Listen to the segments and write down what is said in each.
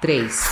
3,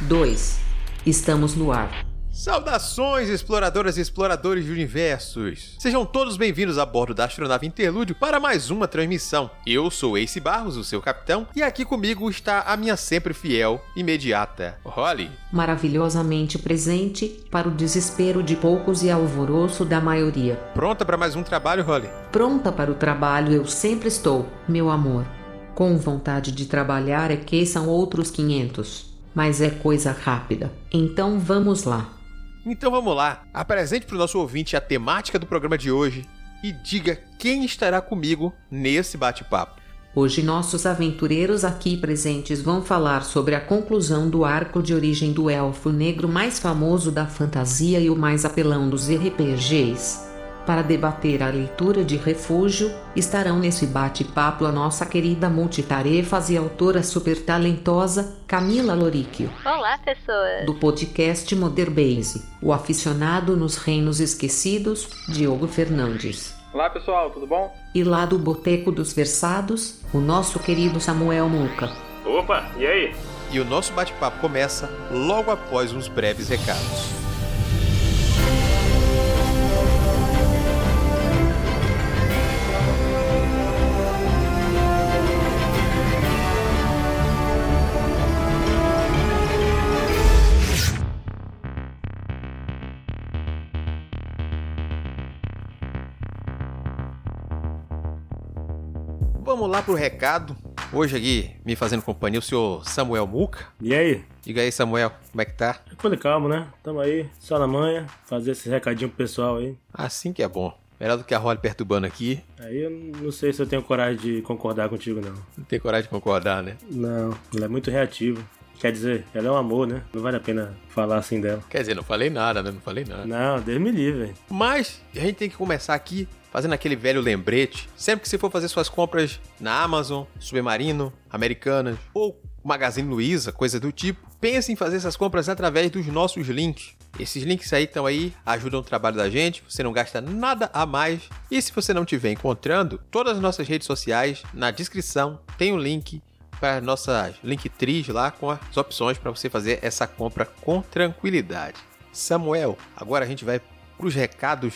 2, estamos no ar. Saudações, exploradoras e exploradores de universos! Sejam todos bem-vindos a bordo da astronave Interlúdio para mais uma transmissão. Eu sou Ace Barros, o seu capitão, e aqui comigo está a minha sempre fiel, imediata, Holly. Maravilhosamente presente para o desespero de poucos e alvoroço da maioria. Pronta para mais um trabalho, Holly? Pronta para o trabalho eu sempre estou, meu amor. Com vontade de trabalhar é que são outros 500. Mas é coisa rápida. Então vamos lá. Então vamos lá, apresente para o nosso ouvinte a temática do programa de hoje e diga quem estará comigo nesse bate-papo. Hoje, nossos aventureiros aqui presentes vão falar sobre a conclusão do arco de origem do elfo negro mais famoso da fantasia e o mais apelão dos RPGs. Para debater a leitura de Refúgio, estarão nesse bate-papo a nossa querida multitarefas e autora super talentosa Camila Loríquio. Olá, pessoas! Do podcast Moderbase, o aficionado nos reinos esquecidos, Diogo Fernandes. Olá, pessoal, tudo bom? E lá do Boteco dos Versados, o nosso querido Samuel Muca. Opa, e aí? E o nosso bate-papo começa logo após uns breves recados. Vamos lá pro recado. Hoje aqui, me fazendo companhia, o senhor Samuel Muca. E aí? Diga aí, Samuel, como é que tá? E calmo, né? Tamo aí, só na manhã, fazer esse recadinho pro pessoal aí. Assim que é bom. Melhor do que a Holly perturbando aqui. Aí eu não sei se eu tenho coragem de concordar contigo, não. Não tem coragem de concordar, né? Não, ela é muito reativa. Quer dizer, ela é um amor, né? Não vale a pena falar assim dela. Quer dizer, não falei nada, né? Não falei nada. Não, Deus me livre. Mas a gente tem que começar aqui fazendo aquele velho lembrete. Sempre que você for fazer suas compras na Amazon, Submarino, Americanas ou Magazine Luiza, coisa do tipo, pense em fazer essas compras através dos nossos links. Esses links aí estão aí, ajudam o trabalho da gente, você não gasta nada a mais. E se você não estiver encontrando, todas as nossas redes sociais, na descrição tem o um link para nossas Linktrees lá com as opções para você fazer essa compra com tranquilidade. Samuel, agora a gente vai para os recados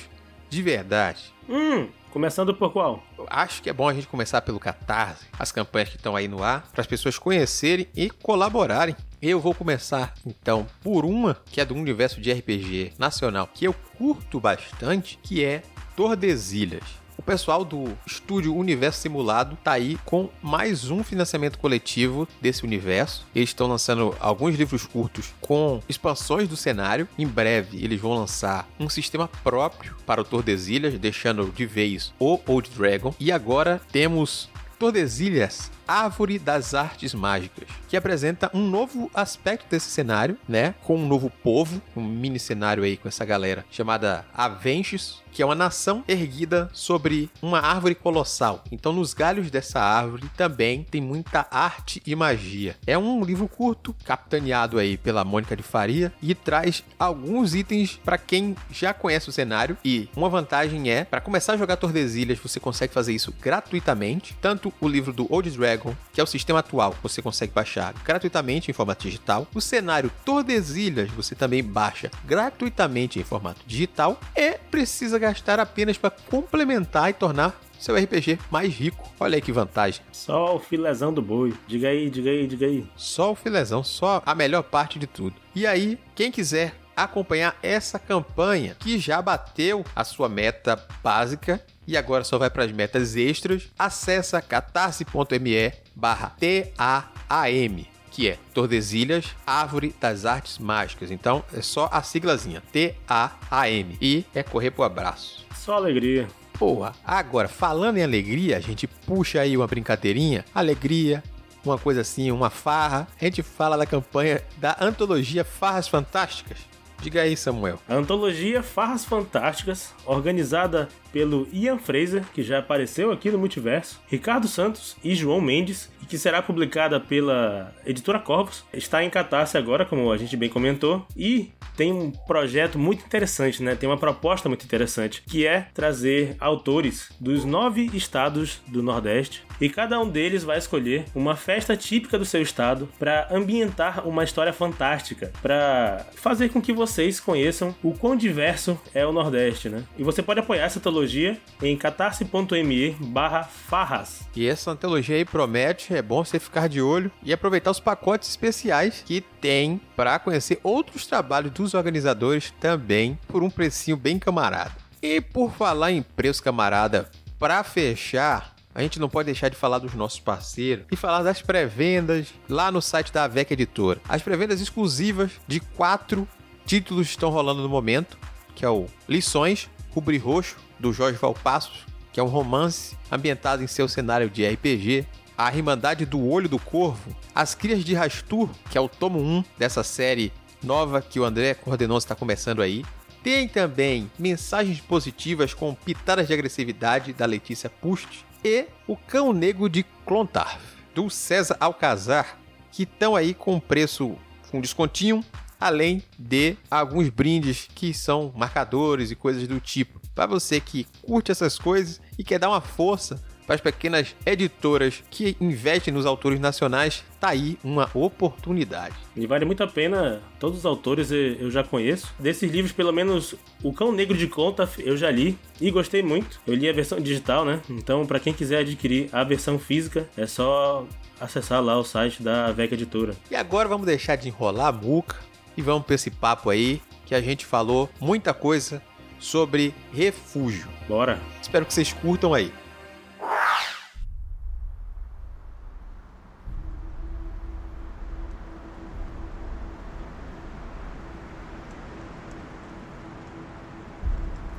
de verdade. Hum, começando por qual? Eu acho que é bom a gente começar pelo Catarse, as campanhas que estão aí no ar, para as pessoas conhecerem e colaborarem. Eu vou começar então por uma que é do universo de RPG nacional que eu curto bastante, que é Tordesilhas. O pessoal do estúdio Universo Simulado tá aí com mais um financiamento coletivo desse universo. Eles estão lançando alguns livros curtos com expansões do cenário. Em breve eles vão lançar um sistema próprio para o Tordesilhas, deixando de vez o Old Dragon. E agora temos Tordesilhas Árvore das Artes Mágicas, que apresenta um novo aspecto desse cenário, né? Com um novo povo, um mini cenário aí com essa galera chamada Avenches, que é uma nação erguida sobre uma árvore colossal. Então, nos galhos dessa árvore também tem muita arte e magia. É um livro curto, capitaneado aí pela Mônica de Faria, e traz alguns itens para quem já conhece o cenário. E uma vantagem é, para começar a jogar Tordesilhas, você consegue fazer isso gratuitamente. Tanto o livro do Old Dragon que é o sistema atual, você consegue baixar gratuitamente em formato digital. O cenário Tordesilhas você também baixa gratuitamente em formato digital e precisa gastar apenas para complementar e tornar seu RPG mais rico. Olha aí que vantagem. Só o filezão do boi. Diga aí, diga aí, diga aí. Só o filezão, só a melhor parte de tudo. E aí, quem quiser acompanhar essa campanha que já bateu a sua meta básica e agora só vai para as metas extras, acessa catarse.me barra TAAM que é Tordesilhas Árvore das Artes Mágicas. Então é só a siglazinha T-A-A-M e é correr pro abraço. Só alegria. Porra, agora falando em alegria, a gente puxa aí uma brincadeirinha, alegria, uma coisa assim, uma farra. A gente fala da campanha da antologia Farras Fantásticas. Diga aí, Samuel. A antologia Farras Fantásticas, organizada pelo Ian Fraser, que já apareceu aqui no Multiverso, Ricardo Santos e João Mendes, e que será publicada pela editora Corvus, está em catarse agora, como a gente bem comentou, e tem um projeto muito interessante, né? Tem uma proposta muito interessante, que é trazer autores dos nove estados do Nordeste, e cada um deles vai escolher uma festa típica do seu estado para ambientar uma história fantástica, para fazer com que vocês conheçam o quão diverso é o Nordeste, né? E você pode apoiar essa antologia em catarse.me barra farras. E essa antologia aí promete, é bom você ficar de olho e aproveitar os pacotes especiais que tem para conhecer outros trabalhos dos organizadores também por um precinho bem camarada. E por falar em preço camarada, para fechar, a gente não pode deixar de falar dos nossos parceiros e falar das pré-vendas lá no site da AVEC Editora. As pré-vendas exclusivas de quatro títulos estão rolando no momento, que é o Lições, Rubri Roxo, do Jorge Valpassos, que é um romance ambientado em seu cenário de RPG, a Irmandade do Olho do Corvo, As Crias de Rastur, que é o tomo 1 dessa série nova que o André coordenou está começando aí. Tem também mensagens positivas com pitadas de agressividade da Letícia Pust e O Cão Negro de Clontarf, do César Alcazar, que estão aí com preço com descontinho, além de alguns brindes que são marcadores e coisas do tipo. Para você que curte essas coisas e quer dar uma força para as pequenas editoras que investem nos autores nacionais, tá aí uma oportunidade. E vale muito a pena, todos os autores eu já conheço. Desses livros, pelo menos O Cão Negro de Conta eu já li e gostei muito. Eu li a versão digital, né? Então, para quem quiser adquirir a versão física, é só acessar lá o site da VEC Editora. E agora vamos deixar de enrolar a muca e vamos para esse papo aí que a gente falou muita coisa sobre refúgio. Bora! Espero que vocês curtam aí.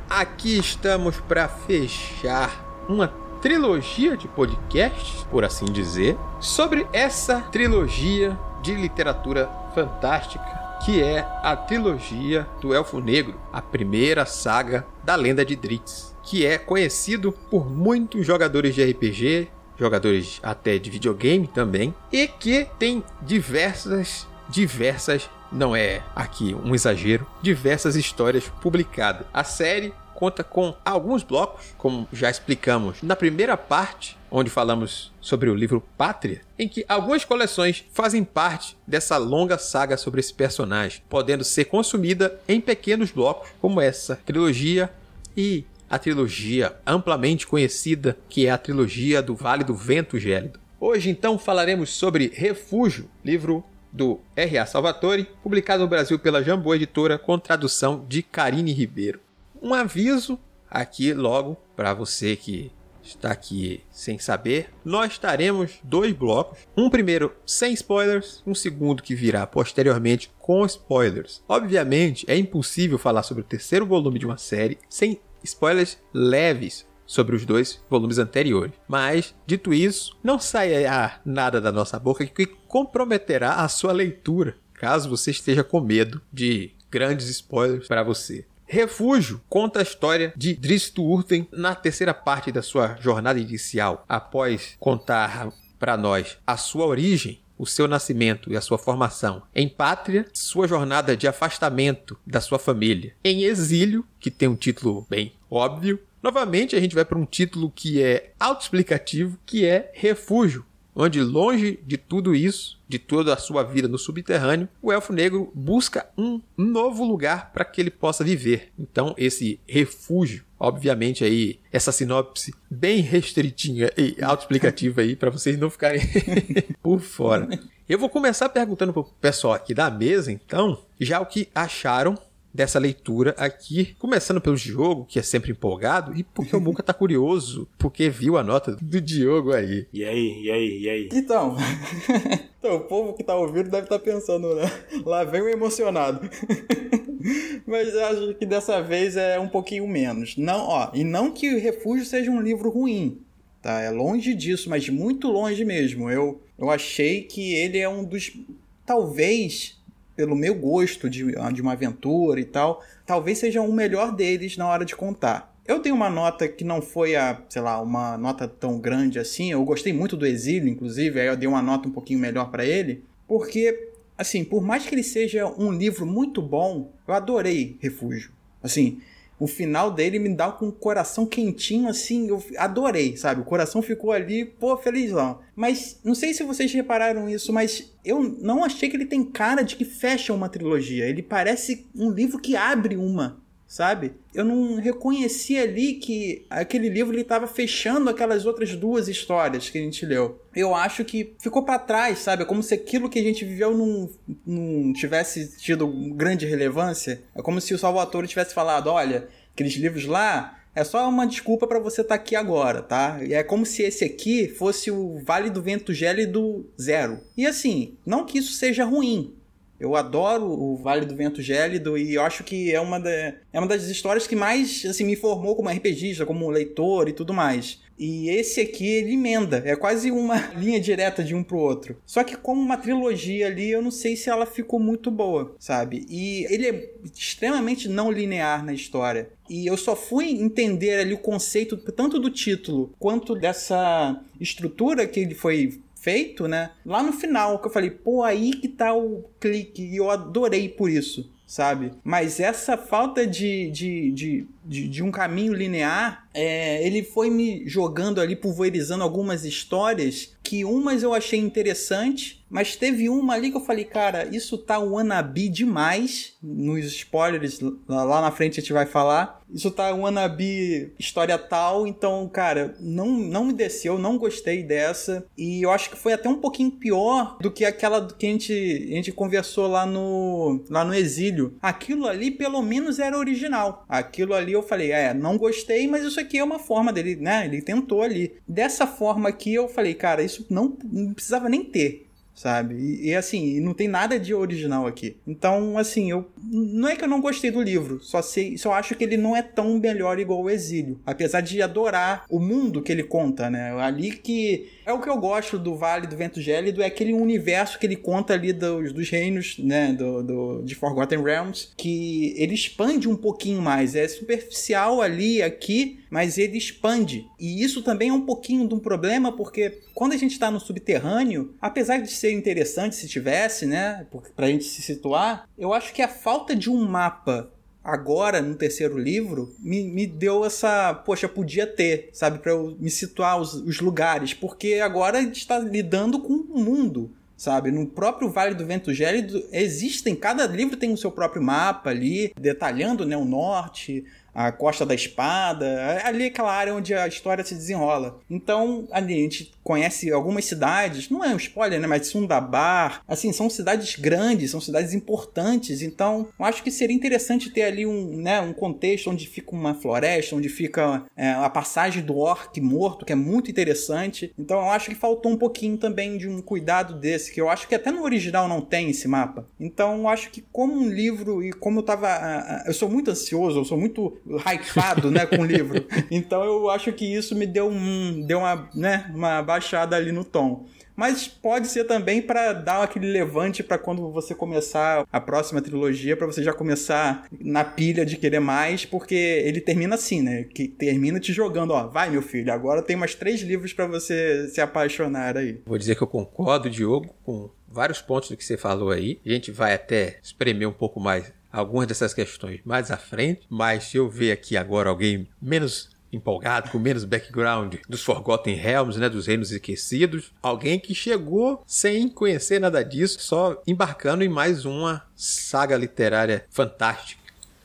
Aqui estamos para fechar uma trilogia de podcasts, por assim dizer, sobre essa trilogia de literatura fantástica que é a trilogia do Elfo Negro, a primeira saga da lenda de Dritz, que é conhecido por muitos jogadores de RPG, jogadores até de videogame também, e que tem diversas, diversas, não é aqui um exagero, diversas histórias publicadas. A série conta com alguns blocos, como já explicamos na primeira parte, onde falamos sobre o livro Pátria, em que algumas coleções fazem parte dessa longa saga sobre esse personagem, podendo ser consumida em pequenos blocos, como essa trilogia e a trilogia amplamente conhecida, que é a trilogia do Vale do Vento Gélido. Hoje, então, falaremos sobre Refúgio, livro do R.A. Salvatore, publicado no Brasil pela Jambô Editora, com tradução de Karine Ribeiro um aviso aqui logo para você que está aqui sem saber. Nós estaremos dois blocos, um primeiro sem spoilers, um segundo que virá posteriormente com spoilers. Obviamente, é impossível falar sobre o terceiro volume de uma série sem spoilers leves sobre os dois volumes anteriores. Mas, dito isso, não saia nada da nossa boca que comprometerá a sua leitura, caso você esteja com medo de grandes spoilers para você. Refúgio conta a história de Dristo Urten na terceira parte da sua jornada inicial, após contar para nós a sua origem, o seu nascimento e a sua formação em pátria, sua jornada de afastamento da sua família em exílio, que tem um título bem óbvio. Novamente a gente vai para um título que é autoexplicativo, que é Refúgio, onde longe de tudo isso, de toda a sua vida no subterrâneo, o elfo negro busca um novo lugar para que ele possa viver. Então, esse refúgio, obviamente aí essa sinopse bem restritinha e autoexplicativa aí para vocês não ficarem por fora. Eu vou começar perguntando pro pessoal aqui da mesa, então, já o que acharam dessa leitura aqui, começando pelo Diogo, que é sempre empolgado, e porque o Muca tá curioso, porque viu a nota do Diogo aí. E aí, e aí, e aí? Então, então o povo que tá ouvindo deve estar tá pensando, né? Lá vem o emocionado. Mas acho que dessa vez é um pouquinho menos. Não, ó, e não que o Refúgio seja um livro ruim, tá? É longe disso, mas muito longe mesmo. Eu, eu achei que ele é um dos talvez pelo meu gosto de, de uma aventura e tal, talvez seja o melhor deles na hora de contar. Eu dei uma nota que não foi a, sei lá, uma nota tão grande assim. Eu gostei muito do Exílio, inclusive, aí eu dei uma nota um pouquinho melhor para ele, porque assim, por mais que ele seja um livro muito bom, eu adorei Refúgio. Assim, o final dele me dá com o coração quentinho, assim, eu adorei, sabe? O coração ficou ali, pô, felizão. Mas não sei se vocês repararam isso, mas eu não achei que ele tem cara de que fecha uma trilogia. Ele parece um livro que abre uma sabe? Eu não reconheci ali que aquele livro ele estava fechando aquelas outras duas histórias que a gente leu. Eu acho que ficou para trás, sabe? É como se aquilo que a gente viveu não, não tivesse tido grande relevância. É como se o Salvatore tivesse falado: olha, aqueles livros lá é só uma desculpa para você estar tá aqui agora, tá? E é como se esse aqui fosse o Vale do Vento Gélido Zero. E assim, não que isso seja ruim, eu adoro o Vale do Vento Gélido e eu acho que é uma, é uma das histórias que mais assim, me formou como RPGista, como leitor e tudo mais. E esse aqui ele emenda, é quase uma linha direta de um pro outro. Só que como uma trilogia ali, eu não sei se ela ficou muito boa, sabe? E ele é extremamente não linear na história. E eu só fui entender ali o conceito tanto do título quanto dessa estrutura que ele foi feito, né? Lá no final, que eu falei, pô, aí que tá o clique, e eu adorei por isso, sabe? Mas essa falta de, de, de, de, de um caminho linear, é, ele foi me jogando ali, pulverizando algumas histórias que umas eu achei interessante, mas teve uma ali que eu falei, cara, isso tá wannabe demais. Nos spoilers, lá na frente a gente vai falar. Isso tá wannabe história tal, então, cara, não, não me desceu, não gostei dessa. E eu acho que foi até um pouquinho pior do que aquela que a gente, a gente conversou lá no, lá no exílio. Aquilo ali, pelo menos, era original. Aquilo ali eu falei, é, não gostei, mas isso aqui é uma forma dele, né? Ele tentou ali. Dessa forma aqui eu falei, cara, isso não, não precisava nem ter sabe? E, e, assim, não tem nada de original aqui. Então, assim, eu não é que eu não gostei do livro, só sei, só acho que ele não é tão melhor igual o Exílio, apesar de adorar o mundo que ele conta, né? Ali que é o que eu gosto do Vale do Vento Gélido, é aquele universo que ele conta ali dos, dos reinos, né, do, do, de Forgotten Realms, que ele expande um pouquinho mais. É superficial ali, aqui, mas ele expande. E isso também é um pouquinho de um problema, porque quando a gente está no subterrâneo, apesar de ser interessante se tivesse, né, pra gente se situar, eu acho que a falta de um mapa agora no terceiro livro me, me deu essa poxa podia ter sabe para eu me situar os, os, lugares porque agora a gente está lidando com o mundo sabe no próprio Vale do Vento Gélido existem cada livro tem o seu próprio mapa ali detalhando né o norte a Costa da Espada, ali é aquela área onde a história se desenrola. Então, ali a gente conhece algumas cidades, não é um spoiler, né, mas Sundabar, assim, são cidades grandes, são cidades importantes, então eu acho que seria interessante ter ali um, né, um contexto onde fica uma floresta, onde fica é, a passagem do orc morto, que é muito interessante. Então eu acho que faltou um pouquinho também de um cuidado desse, que eu acho que até no original não tem esse mapa. Então eu acho que como um livro e como eu tava, eu sou muito ansioso, eu sou muito hypado, né, com o livro. Então eu acho que isso me deu um, deu uma, né, uma baixada ali no tom. Mas pode ser também para dar aquele levante para quando você começar a próxima trilogia, para você já começar na pilha de querer mais, porque ele termina assim, né? Que termina te jogando, ó, vai meu filho, agora tem mais três livros para você se apaixonar aí. Vou dizer que eu concordo, Diogo, com vários pontos do que você falou aí. A gente vai até espremer um pouco mais algumas dessas questões mais à frente, mas se eu ver aqui agora alguém menos empolgado, com menos background dos Forgotten Realms, né, dos Reinos Esquecidos, alguém que chegou sem conhecer nada disso, só embarcando em mais uma saga literária fantástica.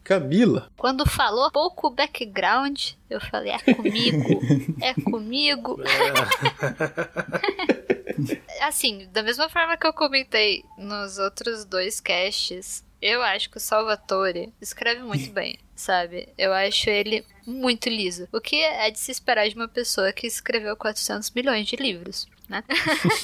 Camila. Quando falou pouco background, eu falei: é comigo, é comigo. assim, da mesma forma que eu comentei nos outros dois casts, eu acho que o Salvatore escreve muito bem, sabe? Eu acho ele muito liso. O que é de se esperar de uma pessoa que escreveu 400 milhões de livros, né?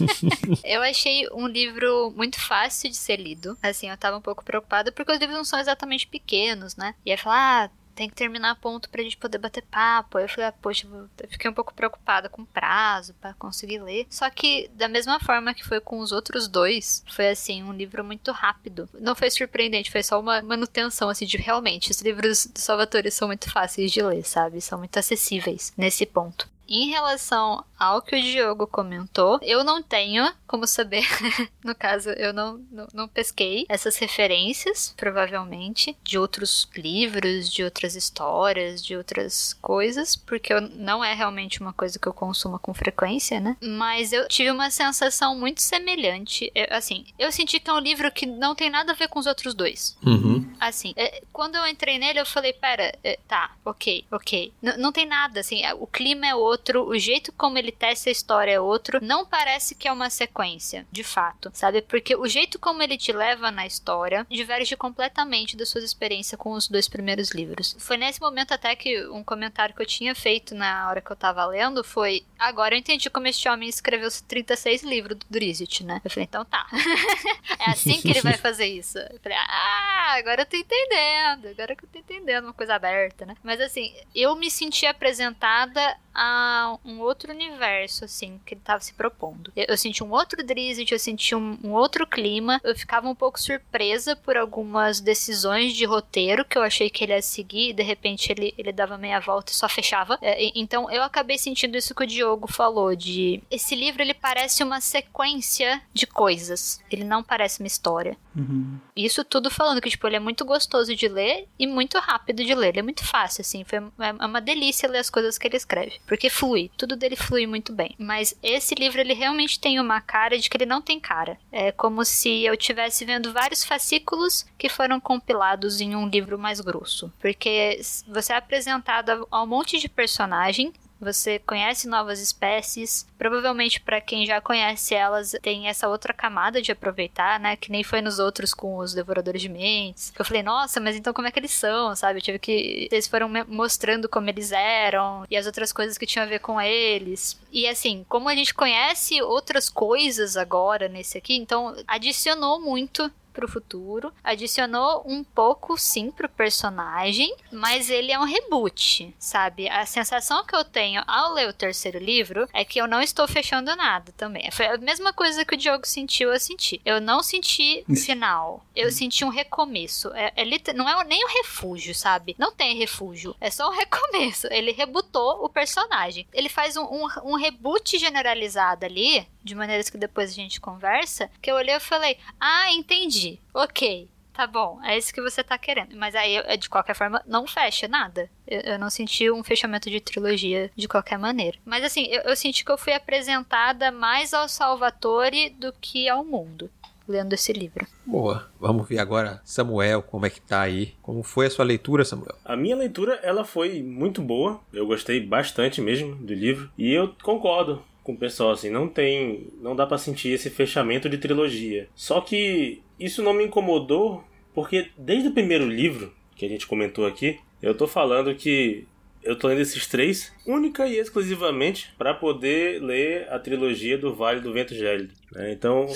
eu achei um livro muito fácil de ser lido. Assim, eu tava um pouco preocupada porque os livros não são exatamente pequenos, né? E ia falar, ah, tem que terminar a ponto pra gente poder bater papo. Aí eu falei, ah, poxa, eu fiquei um pouco preocupada com o prazo para conseguir ler. Só que, da mesma forma que foi com os outros dois, foi assim, um livro muito rápido. Não foi surpreendente, foi só uma manutenção, assim, de realmente, os livros do Salvatore são muito fáceis de ler, sabe? São muito acessíveis nesse ponto. Em relação ao que o Diogo comentou, eu não tenho como saber. no caso, eu não, não, não, pesquei essas referências, provavelmente, de outros livros, de outras histórias, de outras coisas, porque eu, não é realmente uma coisa que eu consumo com frequência, né? Mas eu tive uma sensação muito semelhante. Eu, assim, eu senti que é um livro que não tem nada a ver com os outros dois. Uhum. Assim, é, quando eu entrei nele, eu falei: pera, é, tá, ok, ok. N não tem nada, assim, é, o clima é outro outro, o jeito como ele testa a história é outro. Não parece que é uma sequência, de fato, sabe? Porque o jeito como ele te leva na história diverge completamente das suas experiências com os dois primeiros livros. Foi nesse momento até que um comentário que eu tinha feito na hora que eu tava lendo foi: agora eu entendi como este homem escreveu 36 livros do Drizzt, né? Eu falei, então tá. é assim que ele vai fazer isso. Eu falei, ah, agora eu tô entendendo. Agora que eu tô entendendo uma coisa aberta, né? Mas assim, eu me senti apresentada a um outro universo, assim, que ele tava se propondo. Eu, eu senti um outro Drizzt, eu senti um, um, outro clima. Eu ficava um pouco surpresa por algumas decisões de roteiro que eu achei que ele ia seguir, e de repente ele, ele dava meia volta e só fechava. É, então eu acabei sentindo isso que o Diogo falou, de esse livro ele parece uma sequência de coisas. Ele não parece uma história. Uhum. Isso tudo falando que, tipo, ele é muito gostoso de ler e muito rápido de ler. Ele é muito fácil, assim. Foi, é uma delícia ler as coisas que ele escreve. Porque flui. Tudo dele flui muito bem. Mas esse livro, ele realmente tem uma cara de que ele não tem cara. É como se eu estivesse vendo vários fascículos que foram compilados em um livro mais grosso. Porque você é apresentado a um monte de personagem você conhece novas espécies. Provavelmente para quem já conhece elas tem essa outra camada de aproveitar, né? Que nem foi nos outros com os devoradores de mentes. Eu falei, nossa, mas então como é que eles são, sabe? Eu tive que eles foram mostrando como eles eram e as outras coisas que tinham a ver com eles. E assim, como a gente conhece outras coisas agora nesse aqui, então adicionou muito pro futuro, adicionou um pouco sim pro personagem, mas ele é um reboot, sabe? A sensação que eu tenho ao ler o terceiro livro é que eu não estou fechando nada também. Foi a mesma coisa que o Diogo sentiu, eu senti. Eu não senti final, eu senti um recomeço. É, é não é nem um refúgio, sabe? Não tem refúgio, é só um recomeço. Ele rebutou o personagem. Ele faz um, um, um reboot generalizado ali de maneiras que depois a gente conversa, que eu olhei e falei: Ah, entendi. Ok. Tá bom, é isso que você tá querendo. Mas aí, de qualquer forma, não fecha nada. Eu, eu não senti um fechamento de trilogia de qualquer maneira. Mas assim, eu, eu senti que eu fui apresentada mais ao Salvatore do que ao mundo lendo esse livro. Boa. Vamos ver agora, Samuel, como é que tá aí? Como foi a sua leitura, Samuel? A minha leitura, ela foi muito boa. Eu gostei bastante mesmo do livro. E eu concordo com o pessoal, assim, não tem. Não dá para sentir esse fechamento de trilogia. Só que isso não me incomodou, porque desde o primeiro livro que a gente comentou aqui, eu tô falando que eu tô lendo esses três única e exclusivamente para poder ler a trilogia do Vale do Vento Gélido. Né? Então,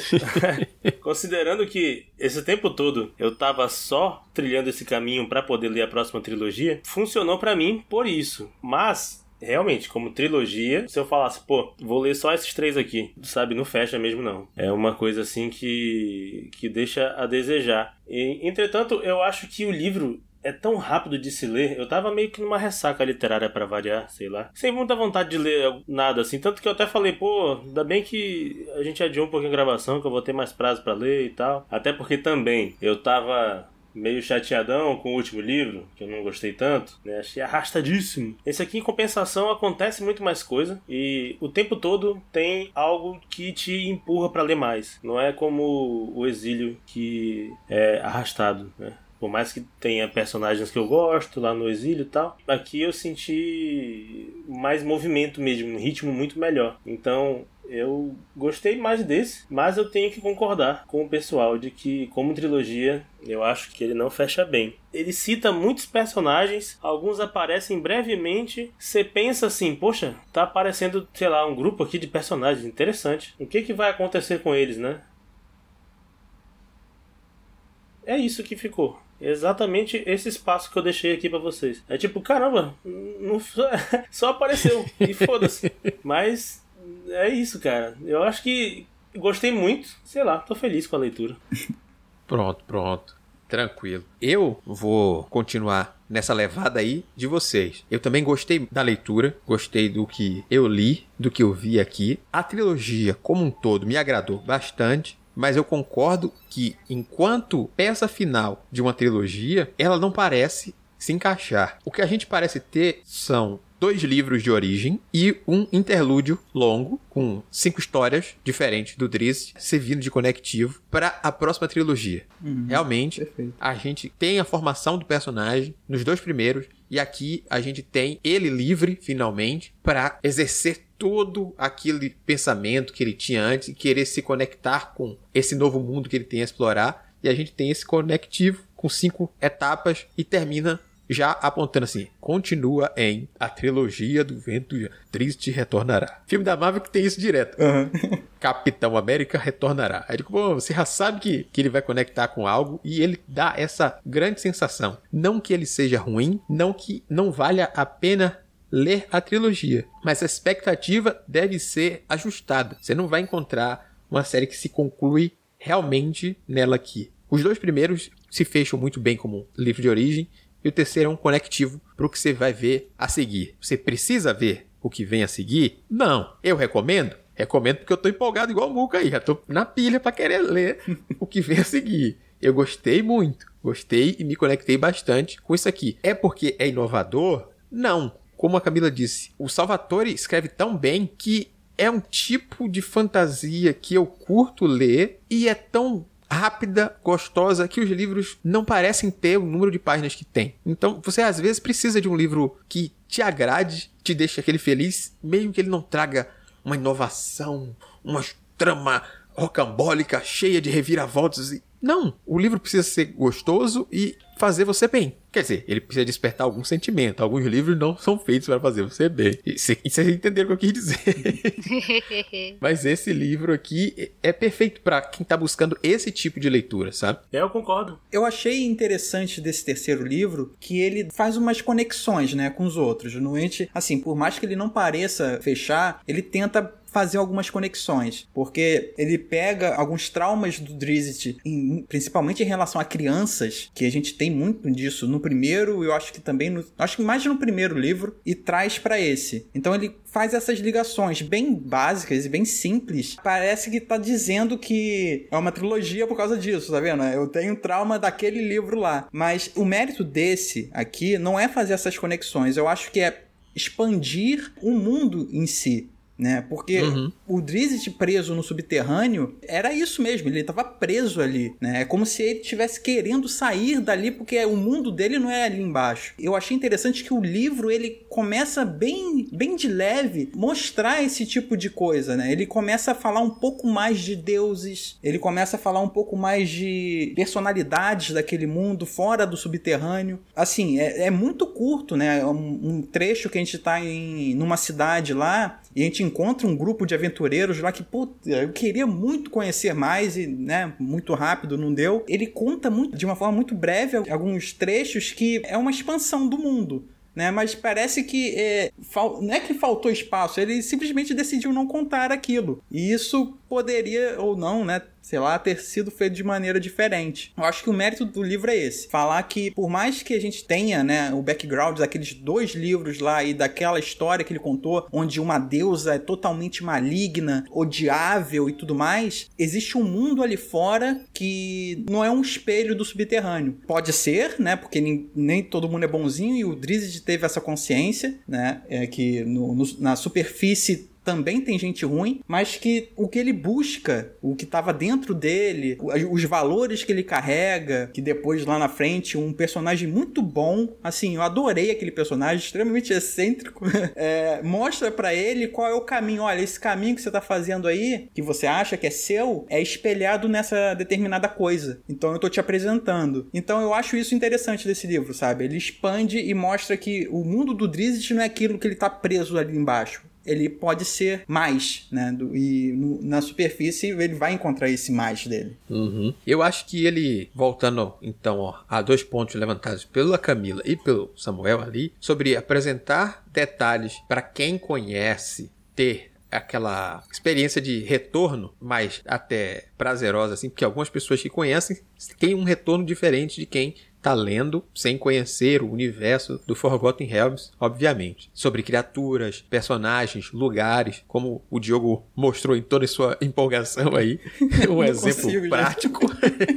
considerando que esse tempo todo eu tava só trilhando esse caminho para poder ler a próxima trilogia, funcionou para mim por isso. Mas realmente, como trilogia, se eu falasse, pô, vou ler só esses três aqui, sabe, não fecha mesmo não. É uma coisa assim que, que deixa a desejar. E, entretanto, eu acho que o livro é tão rápido de se ler. Eu tava meio que numa ressaca literária para variar, sei lá. Sem muita vontade de ler nada assim. Tanto que eu até falei, pô, ainda bem que a gente adiou um pouquinho a gravação, que eu vou ter mais prazo para ler e tal. Até porque também eu tava meio chateadão com o último livro, que eu não gostei tanto, né? Achei arrastadíssimo. Esse aqui, em compensação, acontece muito mais coisa e o tempo todo tem algo que te empurra para ler mais. Não é como o exílio que é arrastado, né? Por mais que tenha personagens que eu gosto lá no exílio e tal, aqui eu senti mais movimento mesmo, um ritmo muito melhor. Então eu gostei mais desse, mas eu tenho que concordar com o pessoal de que, como trilogia, eu acho que ele não fecha bem. Ele cita muitos personagens, alguns aparecem brevemente. Você pensa assim, poxa, tá aparecendo, sei lá, um grupo aqui de personagens interessante. O que, que vai acontecer com eles, né? É isso que ficou. exatamente esse espaço que eu deixei aqui para vocês. É tipo, caramba, não, só apareceu e foda-se. Mas é isso, cara. Eu acho que gostei muito. Sei lá, tô feliz com a leitura. Pronto, pronto. Tranquilo. Eu vou continuar nessa levada aí de vocês. Eu também gostei da leitura, gostei do que eu li, do que eu vi aqui. A trilogia como um todo me agradou bastante. Mas eu concordo que, enquanto peça final de uma trilogia, ela não parece se encaixar. O que a gente parece ter são dois livros de origem e um interlúdio longo com cinco histórias diferentes do Drizzt servindo de conectivo para a próxima trilogia. Uhum, Realmente, perfeito. a gente tem a formação do personagem nos dois primeiros e aqui a gente tem ele livre finalmente para exercer todo aquele pensamento que ele tinha antes e querer se conectar com esse novo mundo que ele tem a explorar. E a gente tem esse conectivo com cinco etapas e termina já apontando assim, continua em A Trilogia do Vento Triste Retornará. Filme da Marvel que tem isso direto. Uhum. Capitão América retornará. Aí, bom, você já sabe que, que ele vai conectar com algo e ele dá essa grande sensação. Não que ele seja ruim, não que não valha a pena ler a trilogia, mas a expectativa deve ser ajustada. Você não vai encontrar uma série que se conclui realmente nela aqui. Os dois primeiros se fecham muito bem como livro de origem e o terceiro é um conectivo para o que você vai ver a seguir. Você precisa ver o que vem a seguir? Não. Eu recomendo? Recomendo porque eu estou empolgado igual o Muca aí. Já estou na pilha para querer ler o que vem a seguir. Eu gostei muito. Gostei e me conectei bastante com isso aqui. É porque é inovador? Não. Como a Camila disse, o Salvatore escreve tão bem que é um tipo de fantasia que eu curto ler e é tão rápida, gostosa, que os livros não parecem ter o número de páginas que tem. Então, você às vezes precisa de um livro que te agrade, te deixe aquele feliz, mesmo que ele não traga uma inovação, uma trama rocambólica cheia de reviravoltas. Não, o livro precisa ser gostoso e fazer você bem. Quer dizer, ele precisa despertar algum sentimento. Alguns livros não são feitos para fazer você bem. E vocês entenderam o que eu quis dizer. Mas esse livro aqui é perfeito para quem tá buscando esse tipo de leitura, sabe? É, eu concordo. Eu achei interessante desse terceiro livro que ele faz umas conexões, né, com os outros. Normalmente, assim, por mais que ele não pareça fechar, ele tenta fazer algumas conexões, porque ele pega alguns traumas do Drizzt, principalmente em relação a crianças, que a gente tem muito disso no primeiro, eu acho que também no, acho que mais no primeiro livro e traz para esse. Então ele faz essas ligações bem básicas e bem simples. Parece que tá dizendo que é uma trilogia por causa disso, tá vendo? Eu tenho trauma daquele livro lá, mas o mérito desse aqui não é fazer essas conexões. Eu acho que é expandir o mundo em si né? Porque uhum. o Drizzt preso no subterrâneo era isso mesmo, ele estava preso ali, né? É como se ele estivesse querendo sair dali porque o mundo dele não é ali embaixo. Eu achei interessante que o livro ele começa bem, bem de leve mostrar esse tipo de coisa, né? Ele começa a falar um pouco mais de deuses, ele começa a falar um pouco mais de personalidades daquele mundo fora do subterrâneo. Assim, é, é muito curto, né? É um, um trecho que a gente está em numa cidade lá e a gente encontra um grupo de aventureiros lá que, puta, eu queria muito conhecer mais e, né, muito rápido, não deu. Ele conta muito, de uma forma muito breve, alguns trechos que é uma expansão do mundo. Né, mas parece que é, não é que faltou espaço, ele simplesmente decidiu não contar aquilo. E isso poderia ou não, né, sei lá, ter sido feito de maneira diferente. Eu acho que o mérito do livro é esse. Falar que, por mais que a gente tenha, né, o background daqueles dois livros lá e daquela história que ele contou, onde uma deusa é totalmente maligna, odiável e tudo mais, existe um mundo ali fora que não é um espelho do subterrâneo. Pode ser, né, porque nem, nem todo mundo é bonzinho e o Drizzt teve essa consciência, né, é que no, no, na superfície também tem gente ruim, mas que o que ele busca, o que estava dentro dele, os valores que ele carrega, que depois lá na frente um personagem muito bom, assim, eu adorei aquele personagem extremamente excêntrico, é, mostra para ele qual é o caminho. Olha, esse caminho que você tá fazendo aí, que você acha que é seu, é espelhado nessa determinada coisa. Então eu tô te apresentando. Então eu acho isso interessante desse livro, sabe? Ele expande e mostra que o mundo do Drizzt não é aquilo que ele tá preso ali embaixo ele pode ser mais, né? Do, e no, na superfície ele vai encontrar esse mais dele. Uhum. Eu acho que ele, voltando então ó, a dois pontos levantados pela Camila e pelo Samuel ali, sobre apresentar detalhes para quem conhece, ter aquela experiência de retorno mais até prazerosa, assim, porque algumas pessoas que conhecem têm um retorno diferente de quem tá lendo sem conhecer o universo do Forgotten Realms, obviamente. Sobre criaturas, personagens, lugares, como o Diogo mostrou em toda a sua empolgação aí. Um Não exemplo consigo, prático.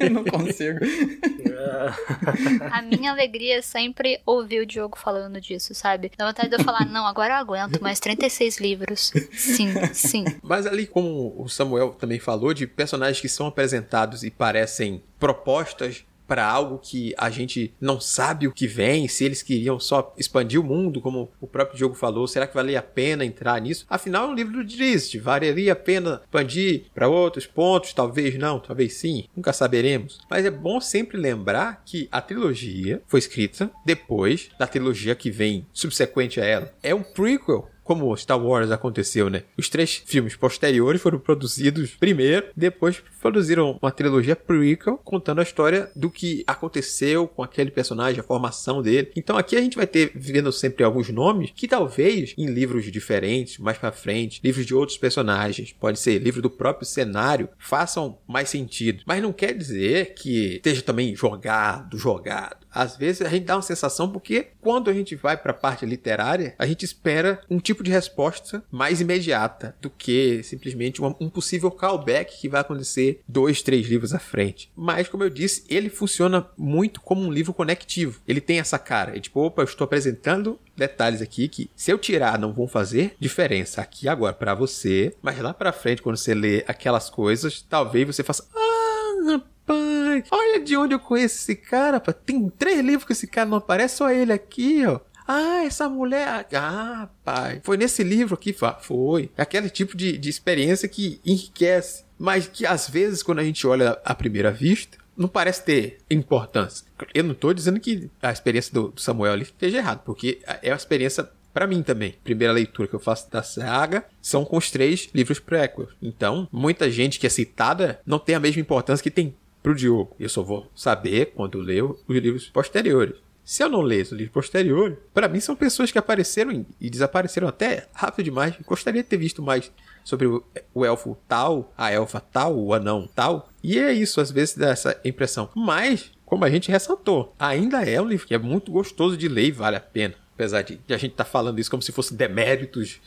Eu não consigo. A minha alegria é sempre ouvir o Diogo falando disso, sabe? Dá vontade de eu falar, não, agora eu aguento mais 36 livros. Sim, sim. Mas ali, como o Samuel também falou, de personagens que são apresentados e parecem propostas para algo que a gente não sabe o que vem, se eles queriam só expandir o mundo, como o próprio Diogo falou, será que valia a pena entrar nisso? Afinal, é um livro do Drizzt, valeria a pena expandir para outros pontos? Talvez não, talvez sim, nunca saberemos. Mas é bom sempre lembrar que a trilogia foi escrita depois da trilogia que vem subsequente a ela. É um prequel como Star Wars aconteceu, né? Os três filmes posteriores foram produzidos primeiro, depois produziram uma trilogia prequel contando a história do que aconteceu com aquele personagem, a formação dele. Então aqui a gente vai ter vendo sempre alguns nomes que talvez em livros diferentes, mais para frente, livros de outros personagens, pode ser livro do próprio cenário, façam mais sentido. Mas não quer dizer que esteja também jogado, jogado às vezes a gente dá uma sensação porque quando a gente vai para a parte literária, a gente espera um tipo de resposta mais imediata do que simplesmente um possível callback que vai acontecer dois, três livros à frente. Mas, como eu disse, ele funciona muito como um livro conectivo. Ele tem essa cara. É tipo, opa, eu estou apresentando detalhes aqui que se eu tirar não vão fazer diferença aqui agora para você, mas lá para frente quando você lê aquelas coisas, talvez você faça ah, rapaz, olha de onde eu conheço esse cara, pá. Tem três livros que esse cara não aparece, só ele aqui, ó. Ah, essa mulher. Ah, pai. Foi nesse livro aqui? Foi. É aquele tipo de, de experiência que enriquece. Mas que às vezes, quando a gente olha à primeira vista, não parece ter importância. Eu não tô dizendo que a experiência do, do Samuel ali esteja errado, porque é uma experiência para mim também. Primeira leitura que eu faço da saga são com os três livros prequels. Então, muita gente que é citada não tem a mesma importância que tem pro Diogo. Eu só vou saber quando ler os livros posteriores. Se eu não ler os livros posteriores, para mim são pessoas que apareceram e desapareceram até rápido demais. Gostaria de ter visto mais sobre o, o elfo tal, a elfa tal, o anão tal. E é isso, às vezes dá essa impressão. Mas, como a gente ressaltou, ainda é um livro que é muito gostoso de ler e vale a pena. Apesar de, de a gente estar tá falando isso como se fosse deméritos.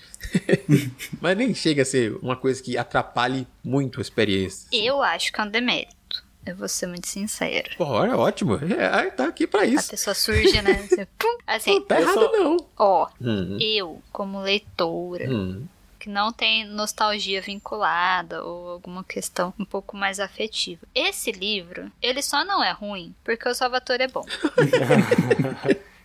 Mas nem chega a ser uma coisa que atrapalhe muito a experiência. Eu acho que é um demérito. Eu vou ser muito sincera. Pô, é ótimo. É, tá aqui pra A isso. pessoa surge, né? Pum. Assim, Não tá errado, não. ó, Hum, eu, como leitora, hum. que não tem nostalgia vinculada ou alguma questão um pouco mais afetiva. Esse livro, ele só não é ruim porque o Salvatore é bom.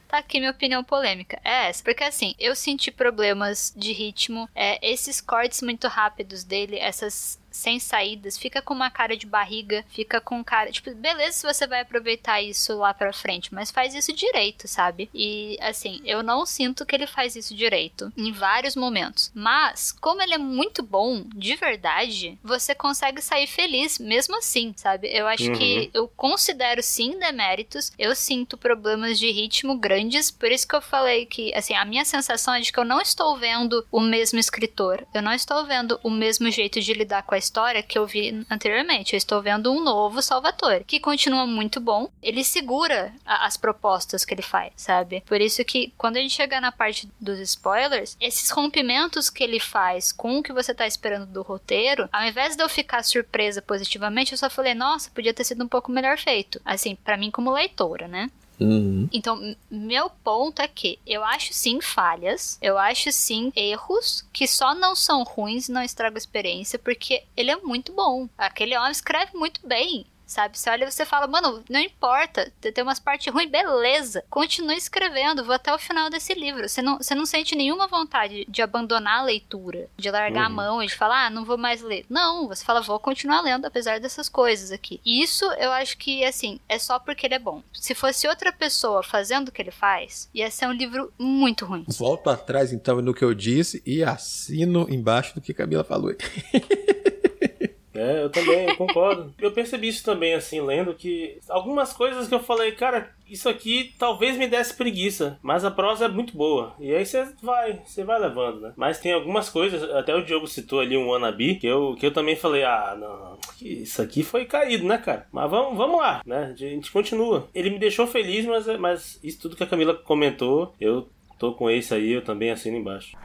Tá aqui minha opinião polêmica. É essa. Porque assim, eu senti problemas de ritmo. É, esses cortes muito rápidos dele, essas sem saídas, fica com uma cara de barriga, fica com cara. Tipo, beleza se você vai aproveitar isso lá pra frente, mas faz isso direito, sabe? E assim, eu não sinto que ele faz isso direito em vários momentos. Mas, como ele é muito bom, de verdade, você consegue sair feliz mesmo assim, sabe? Eu acho que eu considero sim deméritos, eu sinto problemas de ritmo grandes, por isso que eu falei que, assim, a minha sensação é de que eu não estou vendo o mesmo escritor, eu não estou vendo o mesmo jeito de lidar com a história que eu vi anteriormente. Eu estou vendo um novo Salvatore, que continua muito bom. Ele segura a- as propostas que ele faz, sabe? Por isso que quando a gente chegar na parte dos spoilers, esses rompimentos que ele faz com o que você tá esperando do roteiro, ao invés de eu ficar surpresa positivamente, eu só falei, nossa, podia ter sido um pouco melhor feito. Assim, pra mim como leitora, né? Uhum. Então, meu ponto é que eu acho sim falhas, eu acho sim erros que só não são ruins e não estragam a experiência, porque ele é muito bom. Aquele homem escreve muito bem. Sabe? Você olha e você fala, mano, não importa, tem umas partes ruins, beleza. Continue escrevendo, vou até o final desse livro. Você não, você não sente nenhuma vontade de abandonar a leitura, de largar uhum. a mão e de falar, ah, não vou mais ler. Não, você fala, vou continuar lendo apesar dessas coisas aqui. E isso eu acho que, assim, é só porque ele é bom. Se fosse outra pessoa fazendo o que ele faz, ia ser um livro muito ruim. Volto atrás, então, no que eu disse e assino embaixo do que Camila falou. É, eu também eu concordo. Eu percebi isso também, assim, lendo, que algumas coisas que eu falei, cara, isso aqui talvez me desse preguiça, mas a prosa é muito boa. E aí você vai, você vai levando, né? Mas tem algumas coisas, até o Diogo citou ali um wannabe, que eu, que eu também falei, ah, não, isso aqui foi caído, né, cara? Mas vamos, vamos lá, né? A gente continua. Ele me deixou feliz, mas, mas isso tudo que a Camila comentou, eu tô com esse aí, eu também assino embaixo.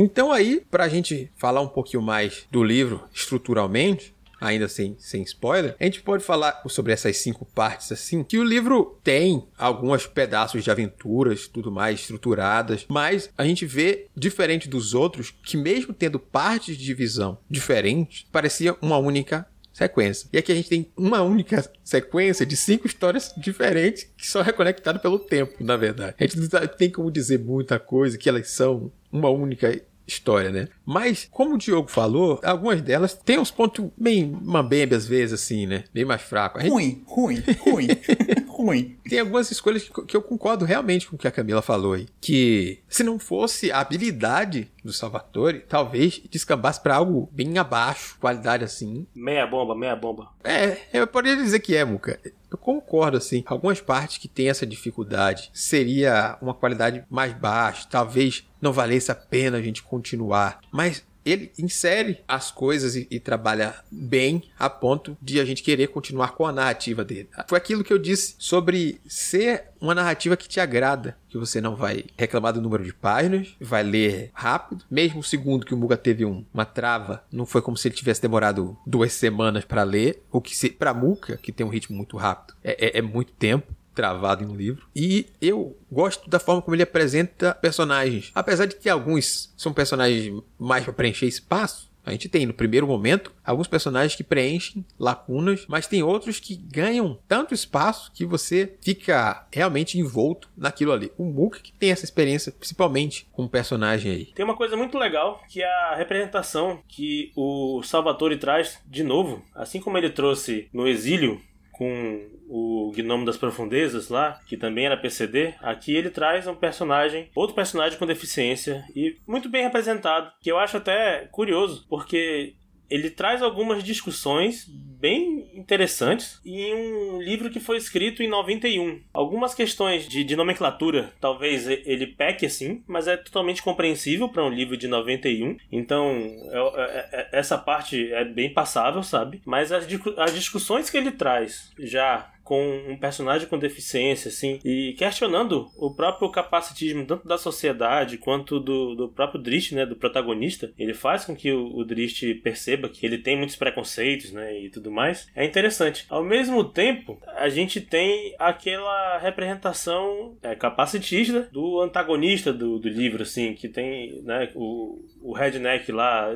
Então aí, para a gente falar um pouquinho mais do livro estruturalmente, ainda sem, sem spoiler, a gente pode falar sobre essas cinco partes assim, que o livro tem alguns pedaços de aventuras, tudo mais estruturadas, mas a gente vê, diferente dos outros, que mesmo tendo partes de divisão diferentes, parecia uma única sequência. E aqui a gente tem uma única sequência de cinco histórias diferentes que são reconectadas pelo tempo, na verdade. A gente não tem como dizer muita coisa, que elas são uma única história, né? Mas, como o Diogo falou, algumas delas têm uns pontos bem mambembe às vezes, assim, né? Bem mais fracos. Gente... Ruim, ruim, ruim, ruim. Tem algumas escolhas que, que, eu concordo realmente com o que a Camila falou aí. Que se não fosse a habilidade do Salvatore, talvez descambasse para algo bem abaixo, qualidade assim. Meia bomba, meia bomba. É, eu poderia dizer que é, Muca. Eu concordo, assim. Algumas partes que tem essa dificuldade seria uma qualidade mais baixa, talvez não valesse a pena a gente continuar. Mas ele insere as coisas e, e, trabalha bem a ponto de a gente querer continuar com a narrativa dele. Foi aquilo que eu disse sobre ser uma narrativa que te agrada, que você não vai reclamar do número de páginas, vai ler rápido. Mesmo o segundo que o Muga teve um, uma trava, não foi como se ele tivesse demorado duas semanas para ler, o que para Muka, que tem um ritmo muito rápido, é, é, é muito tempo travado em um livro. E eu gosto da forma como ele apresenta personagens. Apesar de que alguns são personagens mais para preencher espaço, a gente tem no primeiro momento alguns personagens que preenchem lacunas, mas tem outros que ganham tanto espaço que você fica realmente envolto naquilo ali. O Mook que tem essa experiência, principalmente com o personagem aí. Tem uma coisa muito legal que é a representação que o Salvatore traz de novo, assim como ele trouxe no exílio com o Gnomo das Profundezas lá, que também era PCD, aqui ele traz um personagem, outro personagem com deficiência e muito bem representado, que eu acho até curioso, porque ele traz algumas discussões bem interessantes em um livro que foi escrito em 91. Algumas questões de, de nomenclatura, talvez ele peque assim, mas é totalmente compreensível para um livro de 91. Então, é, é, é, essa parte é bem passável, sabe? Mas as, as discussões que ele traz já com um personagem com deficiência, assim, e questionando o próprio capacitismo tanto da sociedade quanto do, do próprio Drist, né, do protagonista. Ele faz com que o, o Drist perceba que ele tem muitos preconceitos, né, e tudo mais. É interessante. Ao mesmo tempo, a gente tem aquela representação é, capacitista do antagonista do, do livro, assim, que tem, né, o, o redneck lá,